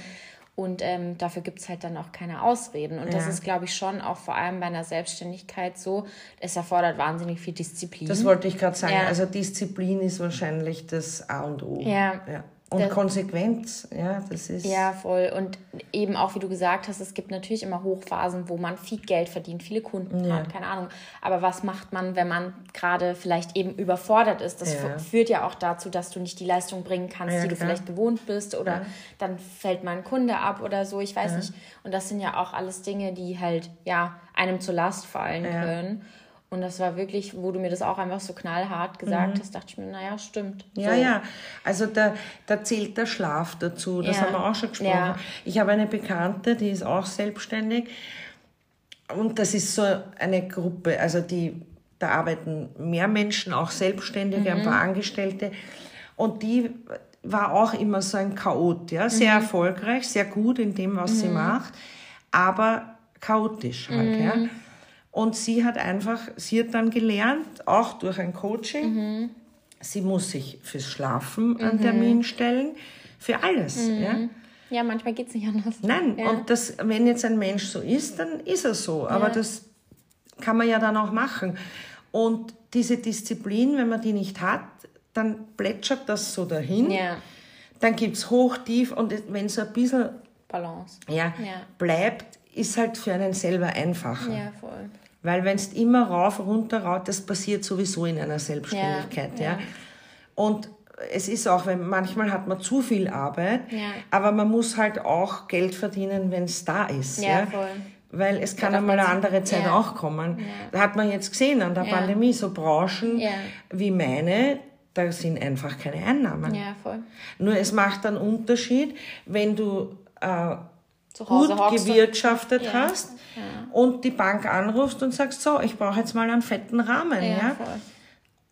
Und ähm, dafür gibt es halt dann auch keine Ausreden. Und das Ja. ist, glaube ich, schon auch vor allem bei einer Selbstständigkeit so. Es erfordert wahnsinnig viel Disziplin. Das wollte ich gerade sagen. Ja. Also Disziplin ist wahrscheinlich das A und O. Ja. Und Das- Konsequenz, ja, das ist. Ja, voll. Und eben auch, wie du gesagt hast, es gibt natürlich immer Hochphasen, wo man viel Geld verdient, viele Kunden Ja. hat, keine Ahnung. Aber was macht man, wenn man gerade vielleicht eben überfordert ist? Das Ja. führt ja auch dazu, dass du nicht die Leistung bringen kannst, Ja, die du klar. vielleicht gewohnt bist oder dann fällt mal ein Kunde ab oder so, ich weiß nicht. Und das sind ja auch alles Dinge, die halt, ja, einem zur Last fallen können. Und das war wirklich, wo du mir das auch einfach so knallhart gesagt hast, dachte ich mir, naja, stimmt. Mhm. Ja, so. ja. Also da, da zählt der Schlaf dazu. Das Ja. haben wir auch schon gesprochen. Ja. Ich habe eine Bekannte, die ist auch selbstständig. Und das ist so eine Gruppe, also die, da arbeiten mehr Menschen, auch Selbstständige, ein paar Angestellte. Und die war auch immer so ein Chaot, ja, sehr erfolgreich, sehr gut in dem, was sie macht, aber chaotisch halt, ja. Und sie hat einfach, sie hat dann gelernt, auch durch ein Coaching, sie muss sich fürs Schlafen einen Termin stellen, für alles, ja. Ja, manchmal geht es nicht anders. Nein, Ja. und das, wenn jetzt ein Mensch so ist, dann ist er so. Aber Ja. das kann man ja dann auch machen. Und diese Disziplin, wenn man die nicht hat, dann plätschert das so dahin. Ja, Dann gibt es hoch, tief und wenn so ein bisschen Balance. ja, Ja. bleibt, ist halt für einen selber einfacher. Ja, voll. Weil wenn es immer rauf, runter, rauf, das passiert sowieso in einer Selbstständigkeit. Ja, Ja, ja. Und es ist auch, wenn manchmal hat man zu viel Arbeit, Ja. aber man muss halt auch Geld verdienen, wenn es da ist. Ja, Ja, voll. Weil es kann einmal eine andere Zeit ja. auch kommen. Da hat man jetzt gesehen an der Ja. Pandemie, so Branchen Ja. wie meine, da sind einfach keine Einnahmen. Ja, voll. Nur es macht einen Unterschied, wenn du äh, gut gewirtschaftet Ja. und die Bank anrufst und sagst, so, ich brauche jetzt mal einen fetten Rahmen. Ja, Ja.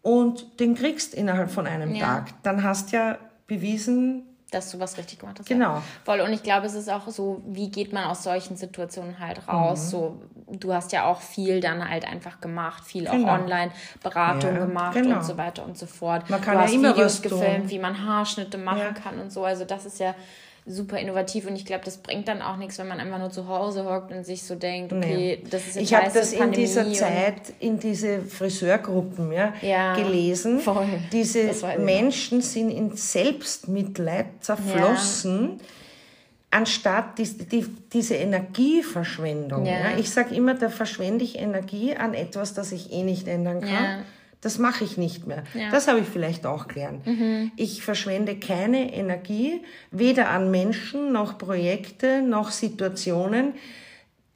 Und den kriegst innerhalb von einem Ja. Tag. Dann hast ja bewiesen, Dass du was richtig gemacht hast. Genau. Ja. Voll. Und ich glaube, es ist auch so, wie geht man aus solchen Situationen halt raus? Mhm. So, du hast ja auch viel dann halt einfach gemacht, viel Genau. auch Online-Beratung Ja, gemacht genau. und so weiter und so fort. Man kann du ja hast immer Videos was tun. gefilmt, wie man Haarschnitte machen Ja. kann und so. Also das ist ja super innovativ und ich glaube, das bringt dann auch nichts, wenn man einfach nur zu Hause hockt und sich so denkt, okay, das ist jetzt ich habe das in dieser Zeit in diese Friseurgruppen ja, Ja, gelesen. voll. Diese. Menschen sind in Selbstmitleid zerflossen. anstatt die, die, diese Energieverschwendung. Ja. Ja, ich sage immer, da verschwende ich Energie an etwas, das ich eh nicht ändern kann. Das mache ich nicht mehr. Ja. Das habe ich vielleicht auch gelernt. Mhm. Ich verschwende keine Energie, weder an Menschen, noch Projekte, noch Situationen,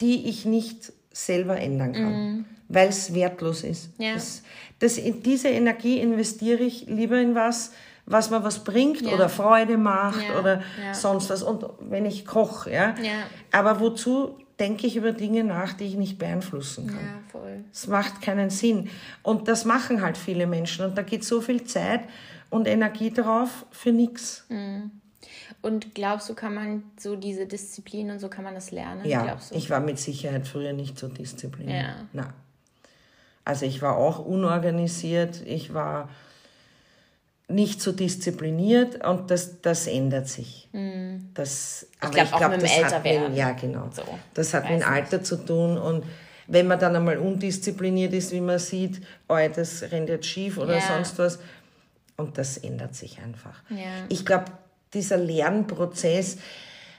die ich nicht selber ändern kann, mhm. weil es wertlos ist. Ja. Das, das, diese Energie investiere ich lieber in was, was mir was bringt ja. oder Freude macht ja. oder sonst was. Und wenn ich koche, ja. Aber wozu denke ich über Dinge nach, die ich nicht beeinflussen kann. Ja, voll. Es macht keinen Sinn. Und das machen halt viele Menschen. Und da geht so viel Zeit und Energie drauf für nichts. Mhm. Und glaubst du, kann man so diese Disziplin und so kann man das lernen? Ja, ich war mit Sicherheit früher nicht so diszipliniert. Ja. Na. Also ich war auch unorganisiert, ich war nicht so diszipliniert und das, das ändert sich. Mhm. Das, ich glaube, glaub, das hat mit, ja genau. So, das hat mit dem Alter nicht. zu tun und wenn man dann einmal undiszipliniert ist, wie man sieht, oh, das rennt jetzt schief oder ja. sonst was, und das ändert sich einfach. Ja. Ich glaube, dieser Lernprozess,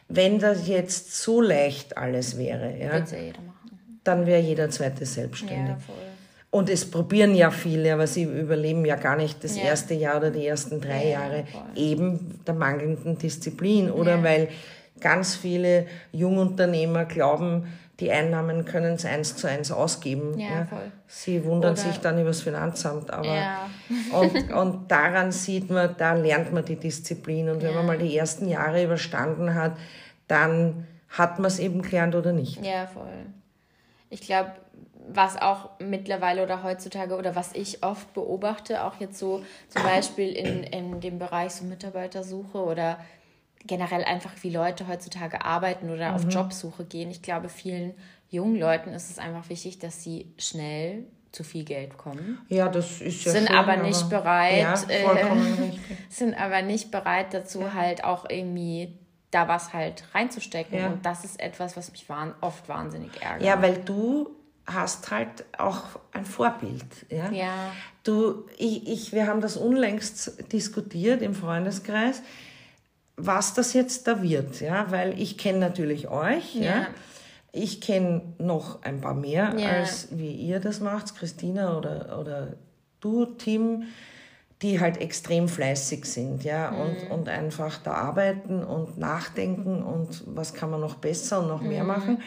wenn das jetzt so leicht alles wäre, ja, dann wäre jeder zweite selbstständig. Ja. Und es probieren ja viele, aber sie überleben ja gar nicht das ja. erste Jahr oder die ersten drei ja, Jahre voll. eben der mangelnden Disziplin oder ja. weil ganz viele Jungunternehmer glauben, die Einnahmen können es eins zu eins ausgeben. Ja, Voll. Sie wundern oder sich dann über das Finanzamt. Aber ja. und, und daran sieht man, da lernt man die Disziplin. Und wenn man mal die ersten Jahre überstanden hat, dann hat man es eben gelernt oder nicht. Ja, voll. Ich glaube, was auch mittlerweile oder heutzutage oder was ich oft beobachte, auch jetzt so zum Beispiel in, in dem Bereich so Mitarbeitersuche oder generell einfach, wie Leute heutzutage arbeiten oder mhm. auf Jobsuche gehen. Ich glaube, vielen jungen Leuten ist es einfach wichtig, dass sie schnell zu viel Geld bekommen. Ja, das ist ja sind schön, aber nicht aber bereit, ja, äh, sind aber nicht bereit dazu ja. halt auch irgendwie da was halt reinzustecken. Ja. Und das ist etwas, was mich oft wahnsinnig ärgert. Ja, weil du hast halt auch ein Vorbild. Ja? ja. Du, ich, ich, wir haben das unlängst diskutiert im Freundeskreis, was das jetzt da wird. Ja? Weil ich kenne natürlich euch. Ja. ja? Ich kenne noch ein paar mehr, ja. als wie ihr das macht, Christina oder, oder du, Tim, die halt extrem fleißig sind, ja, mhm. und, und einfach da arbeiten und nachdenken und was kann man noch besser und noch mehr mhm. machen.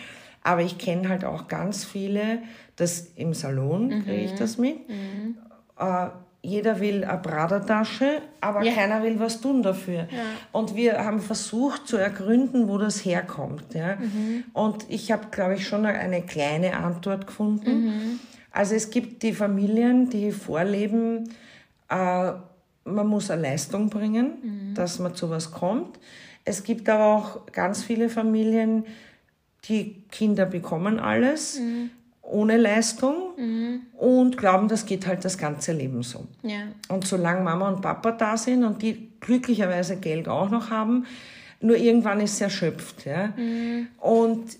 Aber ich kenne halt auch ganz viele, das im Salon mhm. kriege ich das mit. Mhm. Äh, jeder will eine Pradertasche, aber ja. keiner will was tun dafür. Ja. Und wir haben versucht zu ergründen, wo das herkommt. Ja? Mhm. Und ich habe, glaube ich, schon eine kleine Antwort gefunden. Mhm. Also es gibt die Familien, die vorleben, äh, man muss eine Leistung bringen, mhm. dass man zu was kommt. Es gibt aber auch ganz viele Familien, die Kinder bekommen alles mhm. ohne Leistung mhm. und glauben, das geht halt das ganze Leben so. Ja. Und solange Mama und Papa da sind und die glücklicherweise Geld auch noch haben, nur irgendwann ist es erschöpft. Ja? Mhm. Und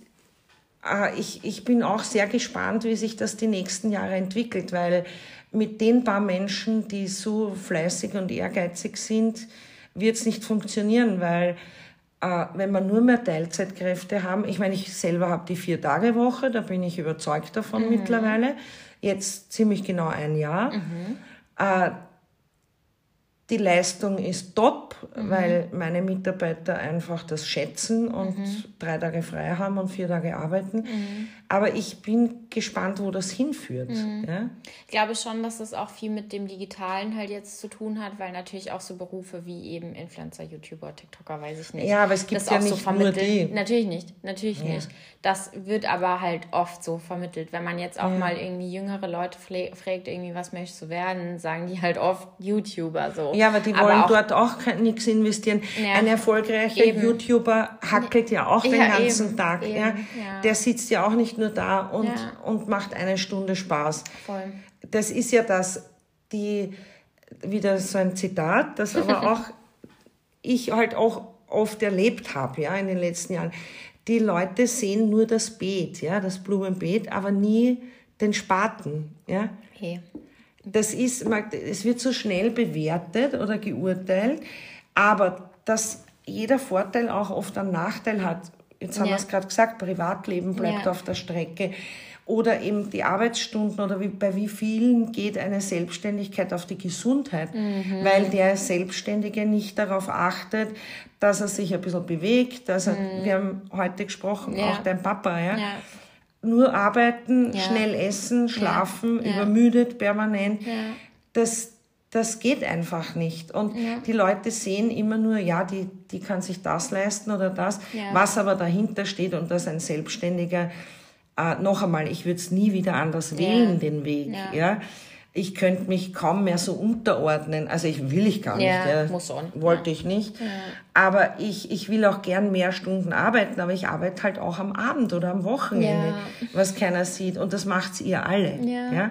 äh, ich, ich bin auch sehr gespannt, wie sich das die nächsten Jahre entwickelt, weil mit den paar Menschen, die so fleißig und ehrgeizig sind, wird es nicht funktionieren, weil wenn wir nur mehr Teilzeitkräfte haben, ich meine, ich selber habe die Vier-Tage-Woche, da bin ich überzeugt davon mhm. mittlerweile, jetzt ziemlich genau ein Jahr. Mhm. Die Leistung ist top, mhm. weil meine Mitarbeiter einfach das schätzen und mhm. drei Tage frei haben und vier Tage arbeiten. Mhm. Aber ich bin gespannt, wo das hinführt. Mhm. Ja? Ich glaube schon, dass das auch viel mit dem Digitalen halt jetzt zu tun hat, weil natürlich auch so Berufe wie eben Influencer, YouTuber, TikToker, weiß ich nicht. Ja, aber es gibt ja nicht so nur die. Natürlich nicht, natürlich ja. nicht. Das wird aber halt oft so vermittelt. Wenn man jetzt auch ja. mal irgendwie jüngere Leute fragt, irgendwie, was möchtest du werden, sagen die halt oft YouTuber so. Ja, aber die wollen aber auch, dort auch nichts investieren. Ein erfolgreicher eben. YouTuber hackelt ja auch den ganzen eben, Tag. Eben, ja. Der sitzt ja auch nicht nur da und, ja. und macht eine Stunde Spaß. Voll. Das ist ja das, die, wieder so ein Zitat, das aber auch ich halt auch oft erlebt habe, ja, in den letzten Jahren. Die Leute sehen nur das Beet, ja, das Blumenbeet, aber nie den Spaten, ja. Okay. Das ist, es wird so schnell bewertet oder geurteilt, aber das jeder Vorteil auch oft einen Nachteil hat. Jetzt haben Ja. wir es gerade gesagt, Privatleben bleibt Ja. auf der Strecke. Oder eben die Arbeitsstunden oder wie, bei wie vielen geht eine Selbstständigkeit auf die Gesundheit, Mhm. weil der Selbstständige nicht darauf achtet, dass er sich ein bisschen bewegt, dass er, wir haben heute gesprochen, Mhm. Ja. auch dein Papa, Ja. Nur arbeiten, Ja. schnell essen, schlafen, Ja. übermüdet permanent. Das, das geht einfach nicht. Und die Leute sehen immer nur, ja, die, die kann sich das leisten oder das, was aber dahinter steht und dass ein Selbstständiger, äh, noch einmal, ich würde es nie wieder anders wählen, den Weg. Ja. Ja. Ich könnte mich kaum mehr so unterordnen. Also ich will ich gar nicht. Ja, Ja. muss nicht. Wollte ich nicht. Aber ich, ich will auch gern mehr Stunden arbeiten, aber ich arbeite halt auch am Abend oder am Wochenende, Ja. was keiner sieht. Und das macht's ihr alle. Ja. Ja?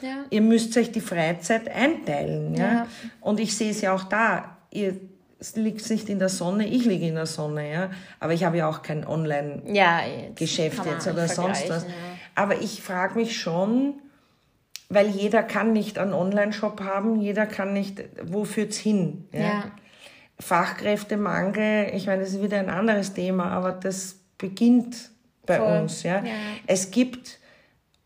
Ja. Ihr müsst euch die Freizeit einteilen. Ja? Ja. Und ich sehe es ja auch da. Ihr liegt nicht in der Sonne, ich liege in der Sonne. Ja? Aber ich habe ja auch kein Online-Geschäft Ja, jetzt jetzt oder sonst was. ja. Aber ich frage mich schon, weil jeder kann nicht einen Online-Shop haben, jeder kann nicht, wo führt's hin? Ja. Fachkräftemangel, ich meine, das ist wieder ein anderes Thema, aber das beginnt bei Voll. uns. Ja? Ja. Es gibt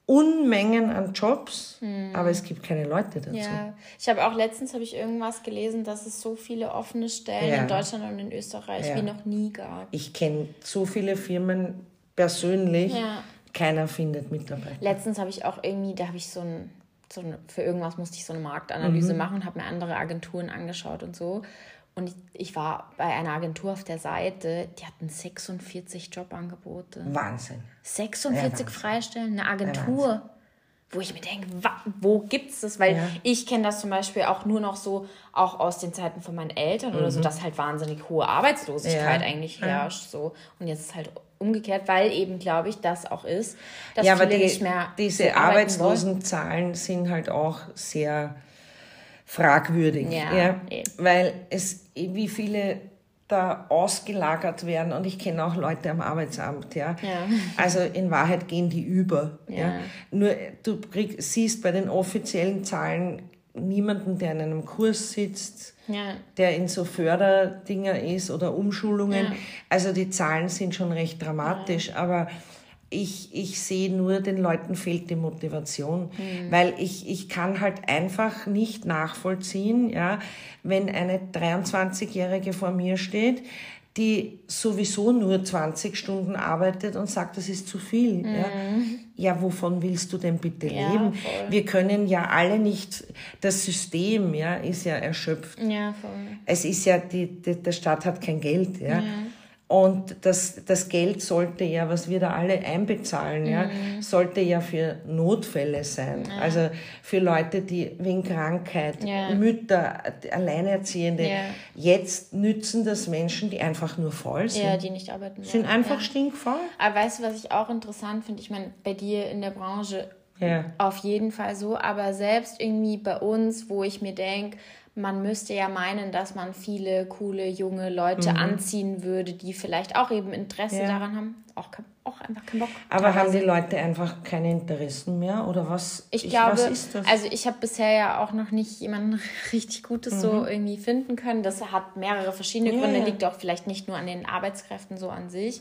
Unmengen an Jobs, aber es gibt keine Leute dazu. Ja, ich habe auch letztens habe ich irgendwas gelesen, dass es so viele offene Stellen Ja. in Deutschland und in Österreich Ja. wie noch nie gab. Ich kenne so viele Firmen persönlich, Ja. keiner findet Mitarbeiter. Letztens habe ich auch irgendwie, da habe ich so ein, so ein, für irgendwas musste ich so eine Marktanalyse Mhm. machen und habe mir andere Agenturen angeschaut und so. Und ich, ich war bei einer Agentur auf der Seite, die hatten 46 Jobangebote. Wahnsinn. 46 Ja, Freistellen, eine Agentur. Wo ich mir denke, wo gibt's das? Weil Ja. ich kenne das zum Beispiel auch nur noch so, auch aus den Zeiten von meinen Eltern oder so, dass halt wahnsinnig hohe Arbeitslosigkeit Mhm. Ja. eigentlich herrscht. So. Und jetzt ist es halt umgekehrt, weil eben, glaube ich, das auch ist, dass Ja, viele die, nicht mehr diese so. Arbeitslosenzahlen sind halt auch sehr fragwürdig. Ja, eh. Weil es, wie viele da ausgelagert werden und ich kenne auch Leute am Arbeitsamt, ja. Ja. Also in Wahrheit gehen die über. Ja. Ja. Nur du krieg, siehst bei den offiziellen Zahlen niemanden, der in einem Kurs sitzt, Ja. der in so Förderdinger ist oder Umschulungen. Ja. Also die Zahlen sind schon recht dramatisch, aber ich, ich sehe nur, den Leuten fehlt die Motivation, Mhm. weil ich, ich kann halt einfach nicht nachvollziehen, ja, wenn eine 23-Jährige vor mir steht, die sowieso nur 20 Stunden arbeitet und sagt, das ist zu viel. Ja. ja, wovon willst du denn bitte Mhm. Ja, leben? voll. Wir können ja alle nicht, das System ja, ist ja erschöpft. Ja, voll. Es ist ja, die, die, der Staat hat kein Geld. Ja. Und das, das Geld sollte ja, was wir da alle einbezahlen, ja, Mhm. sollte ja für Notfälle sein. Also für Leute, die wegen Krankheit, Ja. Mütter, Alleinerziehende. Ja. Jetzt nützen das Menschen, die einfach nur faul sind. Ja, die nicht arbeiten sind einfach ja. stinkfaul. Aber weißt du, was ich auch interessant finde? Ich meine, bei dir in der Branche Ja. auf jeden Fall so, aber selbst irgendwie bei uns, wo ich mir denke, man müsste ja meinen, dass man viele coole junge Leute anziehen würde, die vielleicht auch eben Interesse Mhm. Ja. daran haben, auch, auch einfach keinen Bock. Aber haben die Leute einfach keine Interessen mehr? Oder was? Ich glaube, was ist das? also ich habe bisher ja auch noch nicht jemanden richtig Gutes so irgendwie finden können. Das hat mehrere verschiedene Mhm. Ja, Gründe, ja. liegt auch vielleicht nicht nur an den Arbeitskräften so an sich.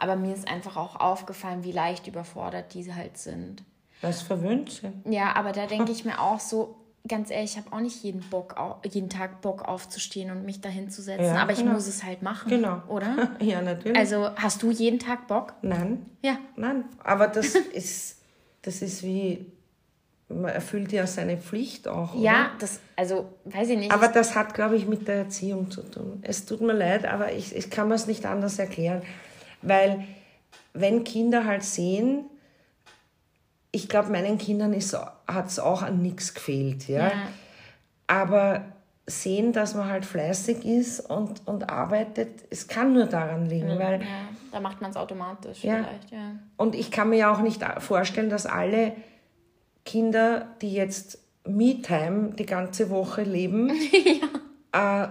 Aber mir ist einfach auch aufgefallen, wie leicht überfordert diese halt sind. Was verwöhnt sind. Ja, aber da denke ich mir auch so, ganz ehrlich, ich habe auch nicht jeden, Bock, jeden Tag Bock aufzustehen und mich dahin zu setzen. Ja, aber ich genau. muss es halt machen. Genau. Oder? Ja, natürlich. Also hast du jeden Tag Bock? Nein. Ja. Nein, aber das ist, das ist wie, man erfüllt ja seine Pflicht auch. Oder? Ja, das, also weiß ich nicht. Aber das hat, glaube ich, mit der Erziehung zu tun. Es tut mir leid, aber ich, ich kann mir es nicht anders erklären. Weil, wenn Kinder halt sehen, ich glaube, meinen Kindern hat es auch an nichts gefehlt. Ja? Ja. Aber sehen, dass man halt fleißig ist und, und arbeitet, es kann nur daran liegen, weil ja, da macht man es automatisch Ja. vielleicht, ja. Und ich kann mir ja auch nicht vorstellen, dass alle Kinder, die jetzt Me-Time die ganze Woche leben, äh,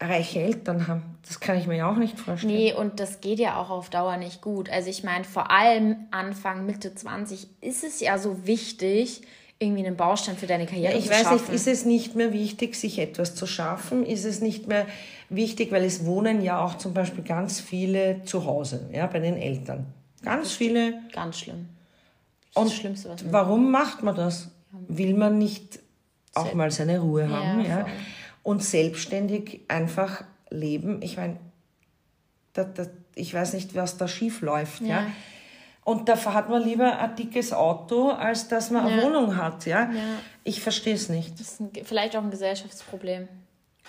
reiche Eltern haben. Das kann ich mir ja auch nicht vorstellen. Nee, und das geht ja auch auf Dauer nicht gut. Also ich meine, vor allem Anfang, Mitte 20 ist es ja so wichtig, irgendwie einen Baustein für deine Karriere ich zu weiß schaffen. nicht, ist es nicht mehr wichtig, sich etwas zu schaffen? Ist es nicht mehr wichtig, weil es wohnen ja auch zum Beispiel ganz viele zu Hause, ja, bei den Eltern. Ganz viele. Ganz schlimm. Das Und das Schlimmste, was man warum macht man das? Will man nicht auch mal seine Ruhe haben, Ja, ja? Und selbstständig einfach leben? Ich meine, ich weiß nicht, was da schief läuft, ja? Ja. Und da hat man lieber ein dickes Auto, als dass man eine Ja. Wohnung hat, ja? Ja. Ich verstehe es nicht. Das ist ein, vielleicht auch ein Gesellschaftsproblem.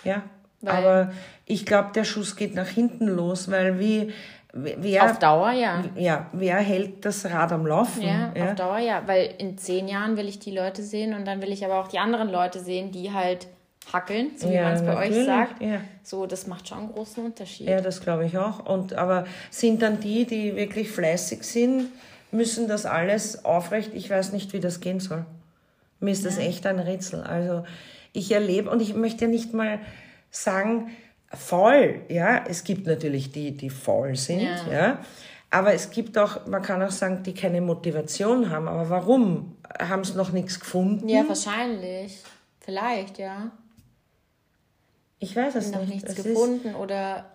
Ja, Weil- aber ich glaube, der Schuss geht nach hinten los, weil wie, wer, Auf Dauer ja. ja, wer hält das Rad am Laufen? Ja, auf Dauer ja. Weil in zehn Jahren will ich die Leute sehen und dann will ich aber auch die anderen Leute sehen, die halt hackeln, so wie Ja, man es bei euch sagt. ja. So, das macht schon einen großen Unterschied. Ja, das glaube ich auch. Und, aber sind dann die, die wirklich fleißig sind, müssen das alles aufrecht, ich weiß nicht, wie das gehen soll. Mir ist das echt ein Rätsel. Also ich erlebe, und ich möchte ja nicht mal sagen, faul, ja, es gibt natürlich die, die faul sind. Ja. aber es gibt auch, man kann auch sagen, die keine Motivation haben. Aber warum? Haben sie noch nichts gefunden? Ja, wahrscheinlich. Vielleicht, ja. Ich weiß es Noch nicht. nichts Es gefunden oder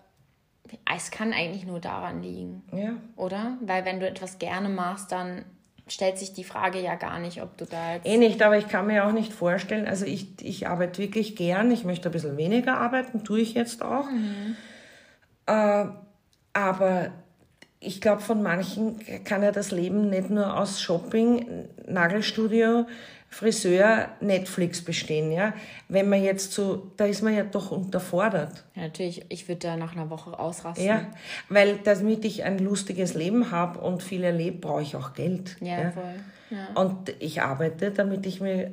es kann eigentlich nur daran liegen, ja. oder? Weil wenn du etwas gerne machst, dann stellt sich die Frage ja gar nicht, ob du da jetzt. Eh nicht, aber ich kann mir auch nicht vorstellen, also ich, ich arbeite wirklich gern, ich möchte ein bisschen weniger arbeiten, tue ich jetzt auch. Äh, aber ich glaube, von manchen kann ja das Leben nicht nur aus Shopping, Nagelstudio, Friseur, Netflix bestehen. Ja? Wenn man jetzt so, da ist man ja doch unterfordert. Ja, natürlich, ich würde da nach einer Woche ausrasten. Ja, weil damit ich ein lustiges Leben habe und viel erlebe, brauche ich auch Geld. Ja, voll. Ja. Und ich arbeite, damit ich mir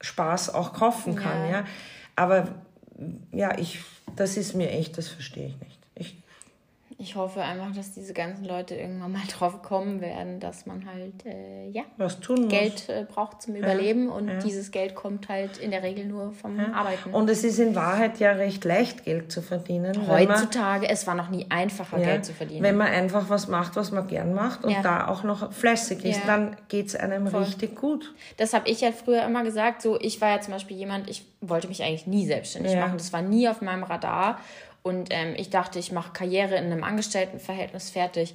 Spaß auch kaufen kann, ja. Ja. Aber ja, ich, das ist mir echt, das verstehe ich nicht. Ich, hoffe einfach, dass diese ganzen Leute irgendwann mal drauf kommen werden, dass man halt, äh, ja, was tun muss. Geld äh, braucht zum Überleben und ja. dieses Geld kommt halt in der Regel nur vom Arbeiten. Und es ist in Wahrheit ja recht leicht, Geld zu verdienen. wenn man- Heutzutage, es war noch nie einfacher, ja, Geld zu verdienen. Wenn man einfach was macht, was man gern macht und Ja. da auch noch fleißig ist, Ja. dann geht es einem richtig gut. Das habe ich ja früher immer gesagt. So, ich war ja zum Beispiel jemand, ich wollte mich eigentlich nie selbstständig Ja. machen. Das war nie auf meinem Radar. Und ähm, ich dachte, ich mache Karriere in einem Angestelltenverhältnis fertig.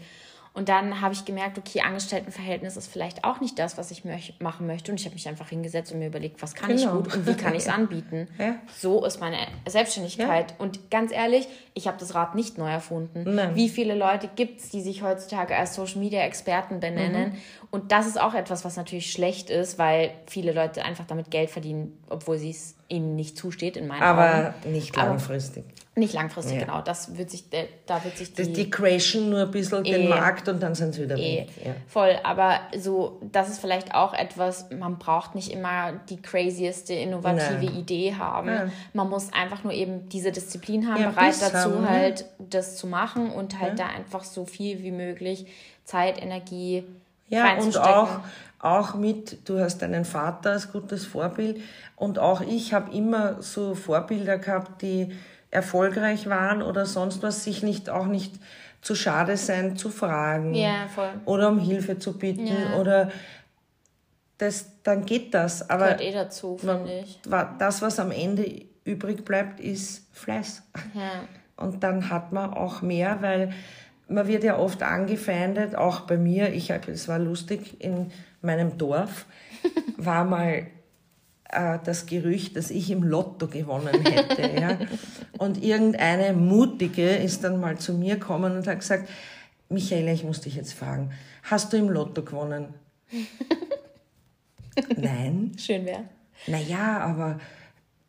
Und dann habe ich gemerkt, okay, Angestelltenverhältnis ist vielleicht auch nicht das, was ich möch machen möchte. Und ich habe mich einfach hingesetzt und mir überlegt, was kann ich Genau. gut und wie kann ich es anbieten. Ja. So ist meine Selbstständigkeit. Und ganz ehrlich, ich habe das Rad nicht neu erfunden. Nein. Wie viele Leute gibt es, die sich heutzutage als Social Media Experten benennen? Mhm. Und das ist auch etwas, was natürlich schlecht ist, weil viele Leute einfach damit Geld verdienen, obwohl sie es ihnen nicht zusteht, in meinen Aber Augen. nicht Aber- langfristig. Nicht langfristig, Ja. genau. Das wird sich, äh, da wird sich Das, die, die crashen nur ein bisschen den Eh. Markt und dann sind sie wieder Eh, weg. Ja. Voll, aber so, das ist vielleicht auch etwas, man braucht nicht immer die crazieste, innovative Nein. Idee haben. Nein. Man muss einfach nur eben diese Disziplin haben, Ja, bereit Biss dazu ne? halt, das zu machen und halt da einfach so viel wie möglich Zeit, Energie Ja, und auch, auch mit, du hast deinen Vater als gutes Vorbild und auch ich habe immer so Vorbilder gehabt, die erfolgreich waren oder sonst was, sich nicht auch nicht zu schade sein zu fragen Ja, voll. oder um Hilfe zu bitten Ja. oder das, dann geht das. Aber Gehört eh dazu, finde ich. das, was am Ende übrig bleibt, ist Fleiß. Ja. Und dann hat man auch mehr, weil man wird ja oft angefeindet, auch bei mir. Ich hab, es war lustig, in meinem Dorf war mal äh, das Gerücht, dass ich im Lotto gewonnen hätte. ja. Und irgendeine Mutige ist dann mal zu mir gekommen und hat gesagt, Michaela, ich muss dich jetzt fragen, hast du im Lotto gewonnen? Nein. Schön wäre. Naja, aber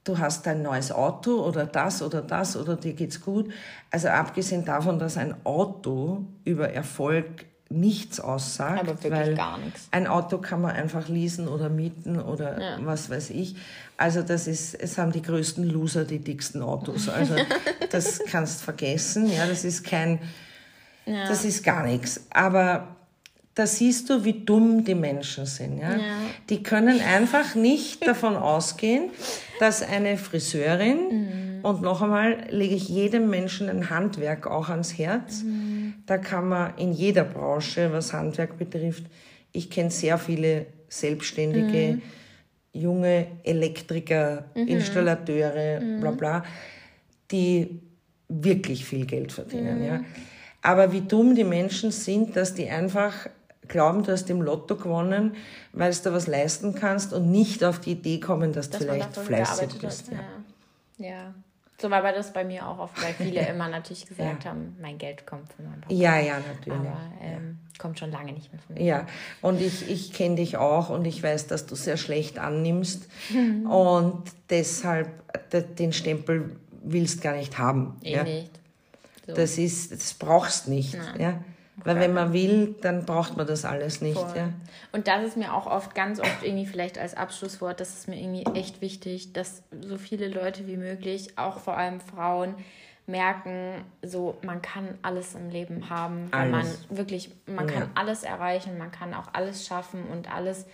du hast ein neues Auto oder das oder das oder dir geht's gut. Also abgesehen davon, dass ein Auto über Erfolg nichts aussagt. Aber wirklich weil gar nichts. Ein Auto kann man einfach leasen oder mieten oder Ja. was weiß ich. Also das ist, es haben die größten Loser die dicksten Autos. Also das kannst vergessen. Ja, das ist kein, Ja. das ist gar nichts. Aber da siehst du, wie dumm die Menschen sind. Ja? Ja. Die können einfach nicht davon ausgehen, dass eine Friseurin, Mhm. und noch einmal lege ich jedem Menschen ein Handwerk auch ans Herz, Mhm. da kann man in jeder Branche, was Handwerk betrifft, ich kenne sehr viele Selbstständige, Mhm. junge Elektriker, Mhm. Installateure, bla bla, die wirklich viel Geld verdienen. Mhm. Ja. Aber wie dumm die Menschen sind, dass die einfach glauben, du hast im Lotto gewonnen, weil du da was leisten kannst und nicht auf die Idee kommen, dass, du dass man vielleicht fleißig bist. hat. Ja. Ja. ja. So war das bei mir auch oft, weil viele immer natürlich gesagt haben, mein Geld kommt von meinem Papa. Ja, ja, natürlich. Aber ähm, kommt schon lange nicht mehr von mir. Ja, und ich, ich kenne dich auch und ich weiß, dass du sehr schlecht annimmst und deshalb de- den Stempel willst gar nicht haben. Eh ja. nicht. So. Das ist, das brauchst nicht. Ja. Weil wenn man will, dann braucht man das alles nicht. Voll. Ja. Und das ist mir auch oft, ganz oft irgendwie vielleicht als Abschlusswort, das ist mir irgendwie echt wichtig, dass so viele Leute wie möglich, auch vor allem Frauen, merken, so man kann alles im Leben haben, weil man Alles. wirklich, man kann Ja. alles erreichen, man kann auch alles schaffen und alles,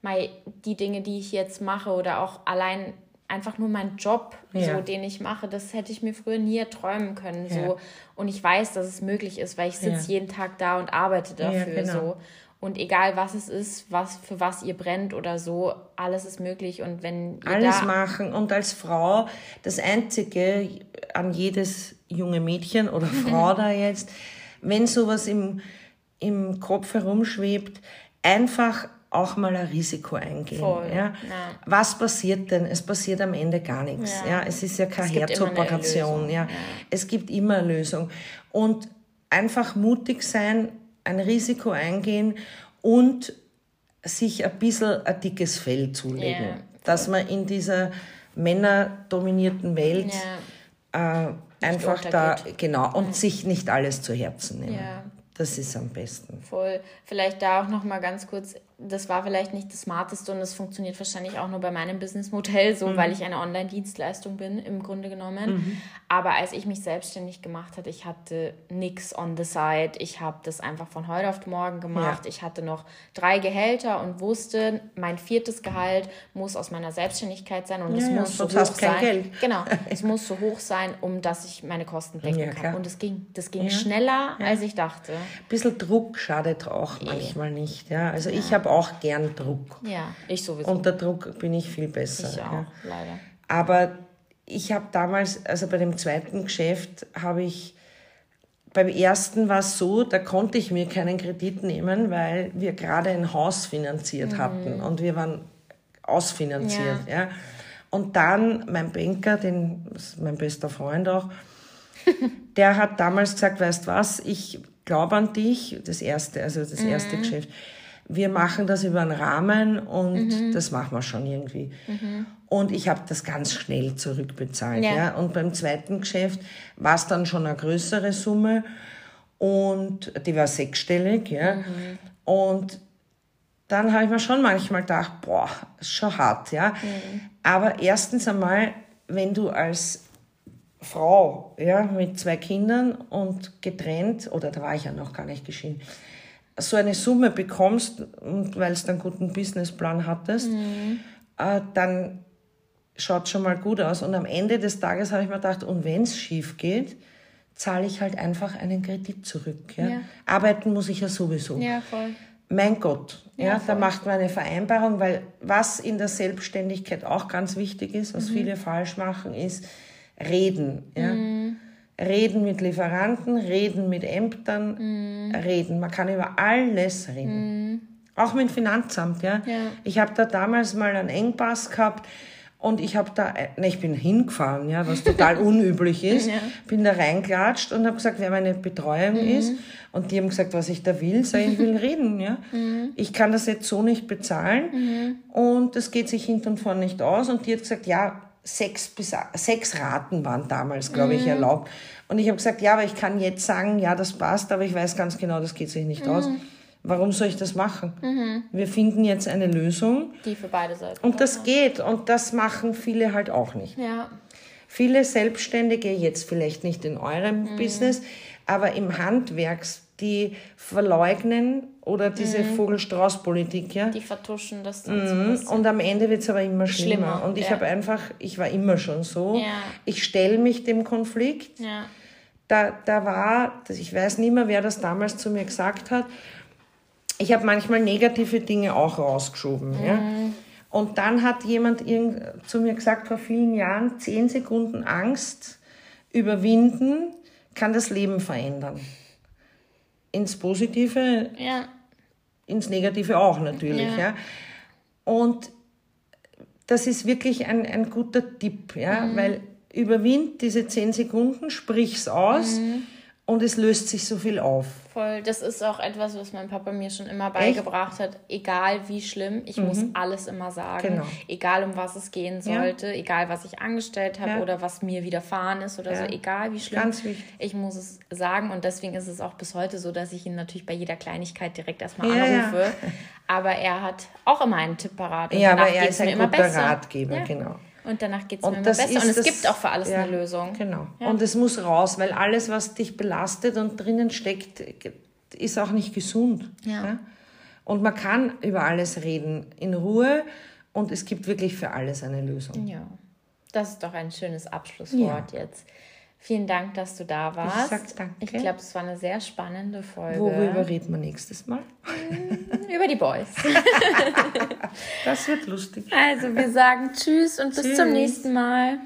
mal die Dinge, die ich jetzt mache oder auch allein einfach nur mein Job, Ja. so den ich mache, das hätte ich mir früher nie erträumen können. Ja. So. Und ich weiß, dass es möglich ist, weil ich sitze Ja. jeden Tag da und arbeite dafür. genau. so. Und egal was es ist, was für was ihr brennt oder so, alles ist möglich. Und wenn Alles machen und als Frau das Einzige an jedes junge Mädchen oder Frau da jetzt, wenn sowas im, im Kopf herumschwebt, einfach auch mal ein Risiko eingehen. Voll, Ja? Was passiert denn? Es passiert am Ende gar nichts. Ja. Ja. Es ist ja keine Herzoperation. Ja. ja. Es gibt immer eine Lösung. Und einfach mutig sein, ein Risiko eingehen und sich ein bisschen ein dickes Fell zulegen. Ja, dass man in dieser männerdominierten Welt äh, einfach da, genau, und sich nicht alles zu Herzen nehmen. Das ist am besten. voll. Vielleicht da auch noch mal ganz kurz, das war vielleicht nicht das Smarteste und das funktioniert wahrscheinlich auch nur bei meinem Businessmodell, so weil ich eine Online-Dienstleistung bin, im Grunde genommen. Aber als ich mich selbstständig gemacht hatte, ich hatte nichts on the side. Ich habe das einfach von heute auf morgen gemacht. Ja. Ich hatte noch drei Gehälter und wusste, mein viertes Gehalt muss aus meiner Selbstständigkeit sein und es Ja, ja, muss so hoch sein. Geld. Genau, es muss so hoch sein, um dass ich meine Kosten decken Ja, kann. Und es ging, das ging schneller, als ich dachte. Ein bisschen Druck schadet auch manchmal nicht. Ja? Also ich habe auch gern Druck. Ja, ich sowieso. Unter Druck bin ich viel besser. ich auch, Ja. leider. Aber ich habe damals, also bei dem zweiten Geschäft, habe ich, beim ersten war es so, da konnte ich mir keinen Kredit nehmen, weil wir gerade ein Haus finanziert hatten und wir waren ausfinanziert. Ja. Und dann mein Banker, den, mein bester Freund auch, der hat damals gesagt, weißt was, ich glaube an dich, das erste, also das erste Geschäft. Wir machen das über einen Rahmen und das machen wir schon irgendwie. Und ich habe das ganz schnell zurückbezahlt. Ja. Ja. Und beim zweiten Geschäft war es dann schon eine größere Summe und die war sechsstellig. Ja. Und dann habe ich mir schon manchmal gedacht, boah, ist schon hart, ja. Aber erstens einmal, wenn du als Frau, ja, mit zwei Kindern und getrennt, oder da war ich ja noch gar nicht geschieden, so eine Summe bekommst, und weil du einen guten Businessplan hattest, äh, dann schaut schon mal gut aus. Und am Ende des Tages habe ich mir gedacht, und wenn es schief geht, zahle ich halt einfach einen Kredit zurück. Ja? Ja. Arbeiten muss ich ja sowieso. Ja, voll. Mein Gott, ja, Ja, da macht man eine Vereinbarung, weil was in der Selbstständigkeit auch ganz wichtig ist, Mhm. was viele falsch machen, ist reden. Ja? Mhm. Reden mit Lieferanten, reden mit Ämtern, Mhm. reden. Man kann über alles reden. Auch mit dem Finanzamt. Ja? Ja. Ich habe da damals mal einen Engpass gehabt und ich habe da, ne, ich bin hingefahren, ja, was total unüblich ist, Ja. bin da reinklatscht und habe gesagt, wer meine Betreuung ist. Und die haben gesagt, was ich da will. Sag ich, ich will reden. Ja. Ich kann das jetzt so nicht bezahlen und das geht sich hinten und vorne nicht aus. Und die hat gesagt, ja, sechs, bis, sechs Raten waren damals, glaube ich, erlaubt. Und ich habe gesagt, ja, aber ich kann jetzt sagen, ja, das passt, aber ich weiß ganz genau, das geht sich nicht aus. Warum soll ich das machen? Wir finden jetzt eine Lösung. Die für beide Seiten. Und das geht und das machen viele halt auch nicht. Ja, Viele Selbstständige, jetzt vielleicht nicht in eurem Business, aber im Handwerks, die verleugnen oder diese Vogel-Strauß-Politik, ja. die vertuschen das dann so ein bisschen. Und am Ende wird es aber immer schlimmer. Schlimmer, und ich ja. habe einfach, ich war immer schon so, Ja. ich stelle mich dem Konflikt. Ja, Da, da war, ich weiß nicht mehr, wer das damals zu mir gesagt hat, ich habe manchmal negative Dinge auch rausgeschoben. Ja? Und dann hat jemand zu mir gesagt, vor vielen Jahren, zehn Sekunden Angst überwinden kann das Leben verändern. Ins Positive, ja. ins Negative auch natürlich. Ja. ja. Und das ist wirklich ein, ein guter Tipp, ja, mhm. weil überwind diese zehn Sekunden, sprich's aus. Mhm und es löst sich so viel auf. Voll. Das ist auch etwas, was mein Papa mir schon immer beigebracht Echt? hat. Egal wie schlimm, ich mhm. muss alles immer sagen. Genau. Egal um was es gehen sollte, ja. egal was ich angestellt habe ja. oder was mir widerfahren ist oder ja. so, egal wie schlimm. Ich muss es sagen und deswegen ist es auch bis heute so, dass ich ihn natürlich bei jeder Kleinigkeit direkt erstmal anrufe. Aber er hat auch immer einen Tipp parat. ja, aber er ist ein guter Ratgeber, genau. Und danach geht es mir immer besser. Und es das, gibt auch für alles ja, eine Lösung. Genau. Ja. Und es muss raus, weil alles, was dich belastet und drinnen steckt, ist auch nicht gesund. Ja. ja. Und man kann über alles reden in Ruhe und es gibt wirklich für alles eine Lösung. Ja. Das ist doch ein schönes Abschlusswort jetzt. Vielen Dank, dass du da warst. Ich sag's danke. Ich glaube, es war eine sehr spannende Folge. Worüber reden wir nächstes Mal? Mm, über die Boys. das wird lustig. Also, wir sagen Tschüss und bis zum nächsten Mal.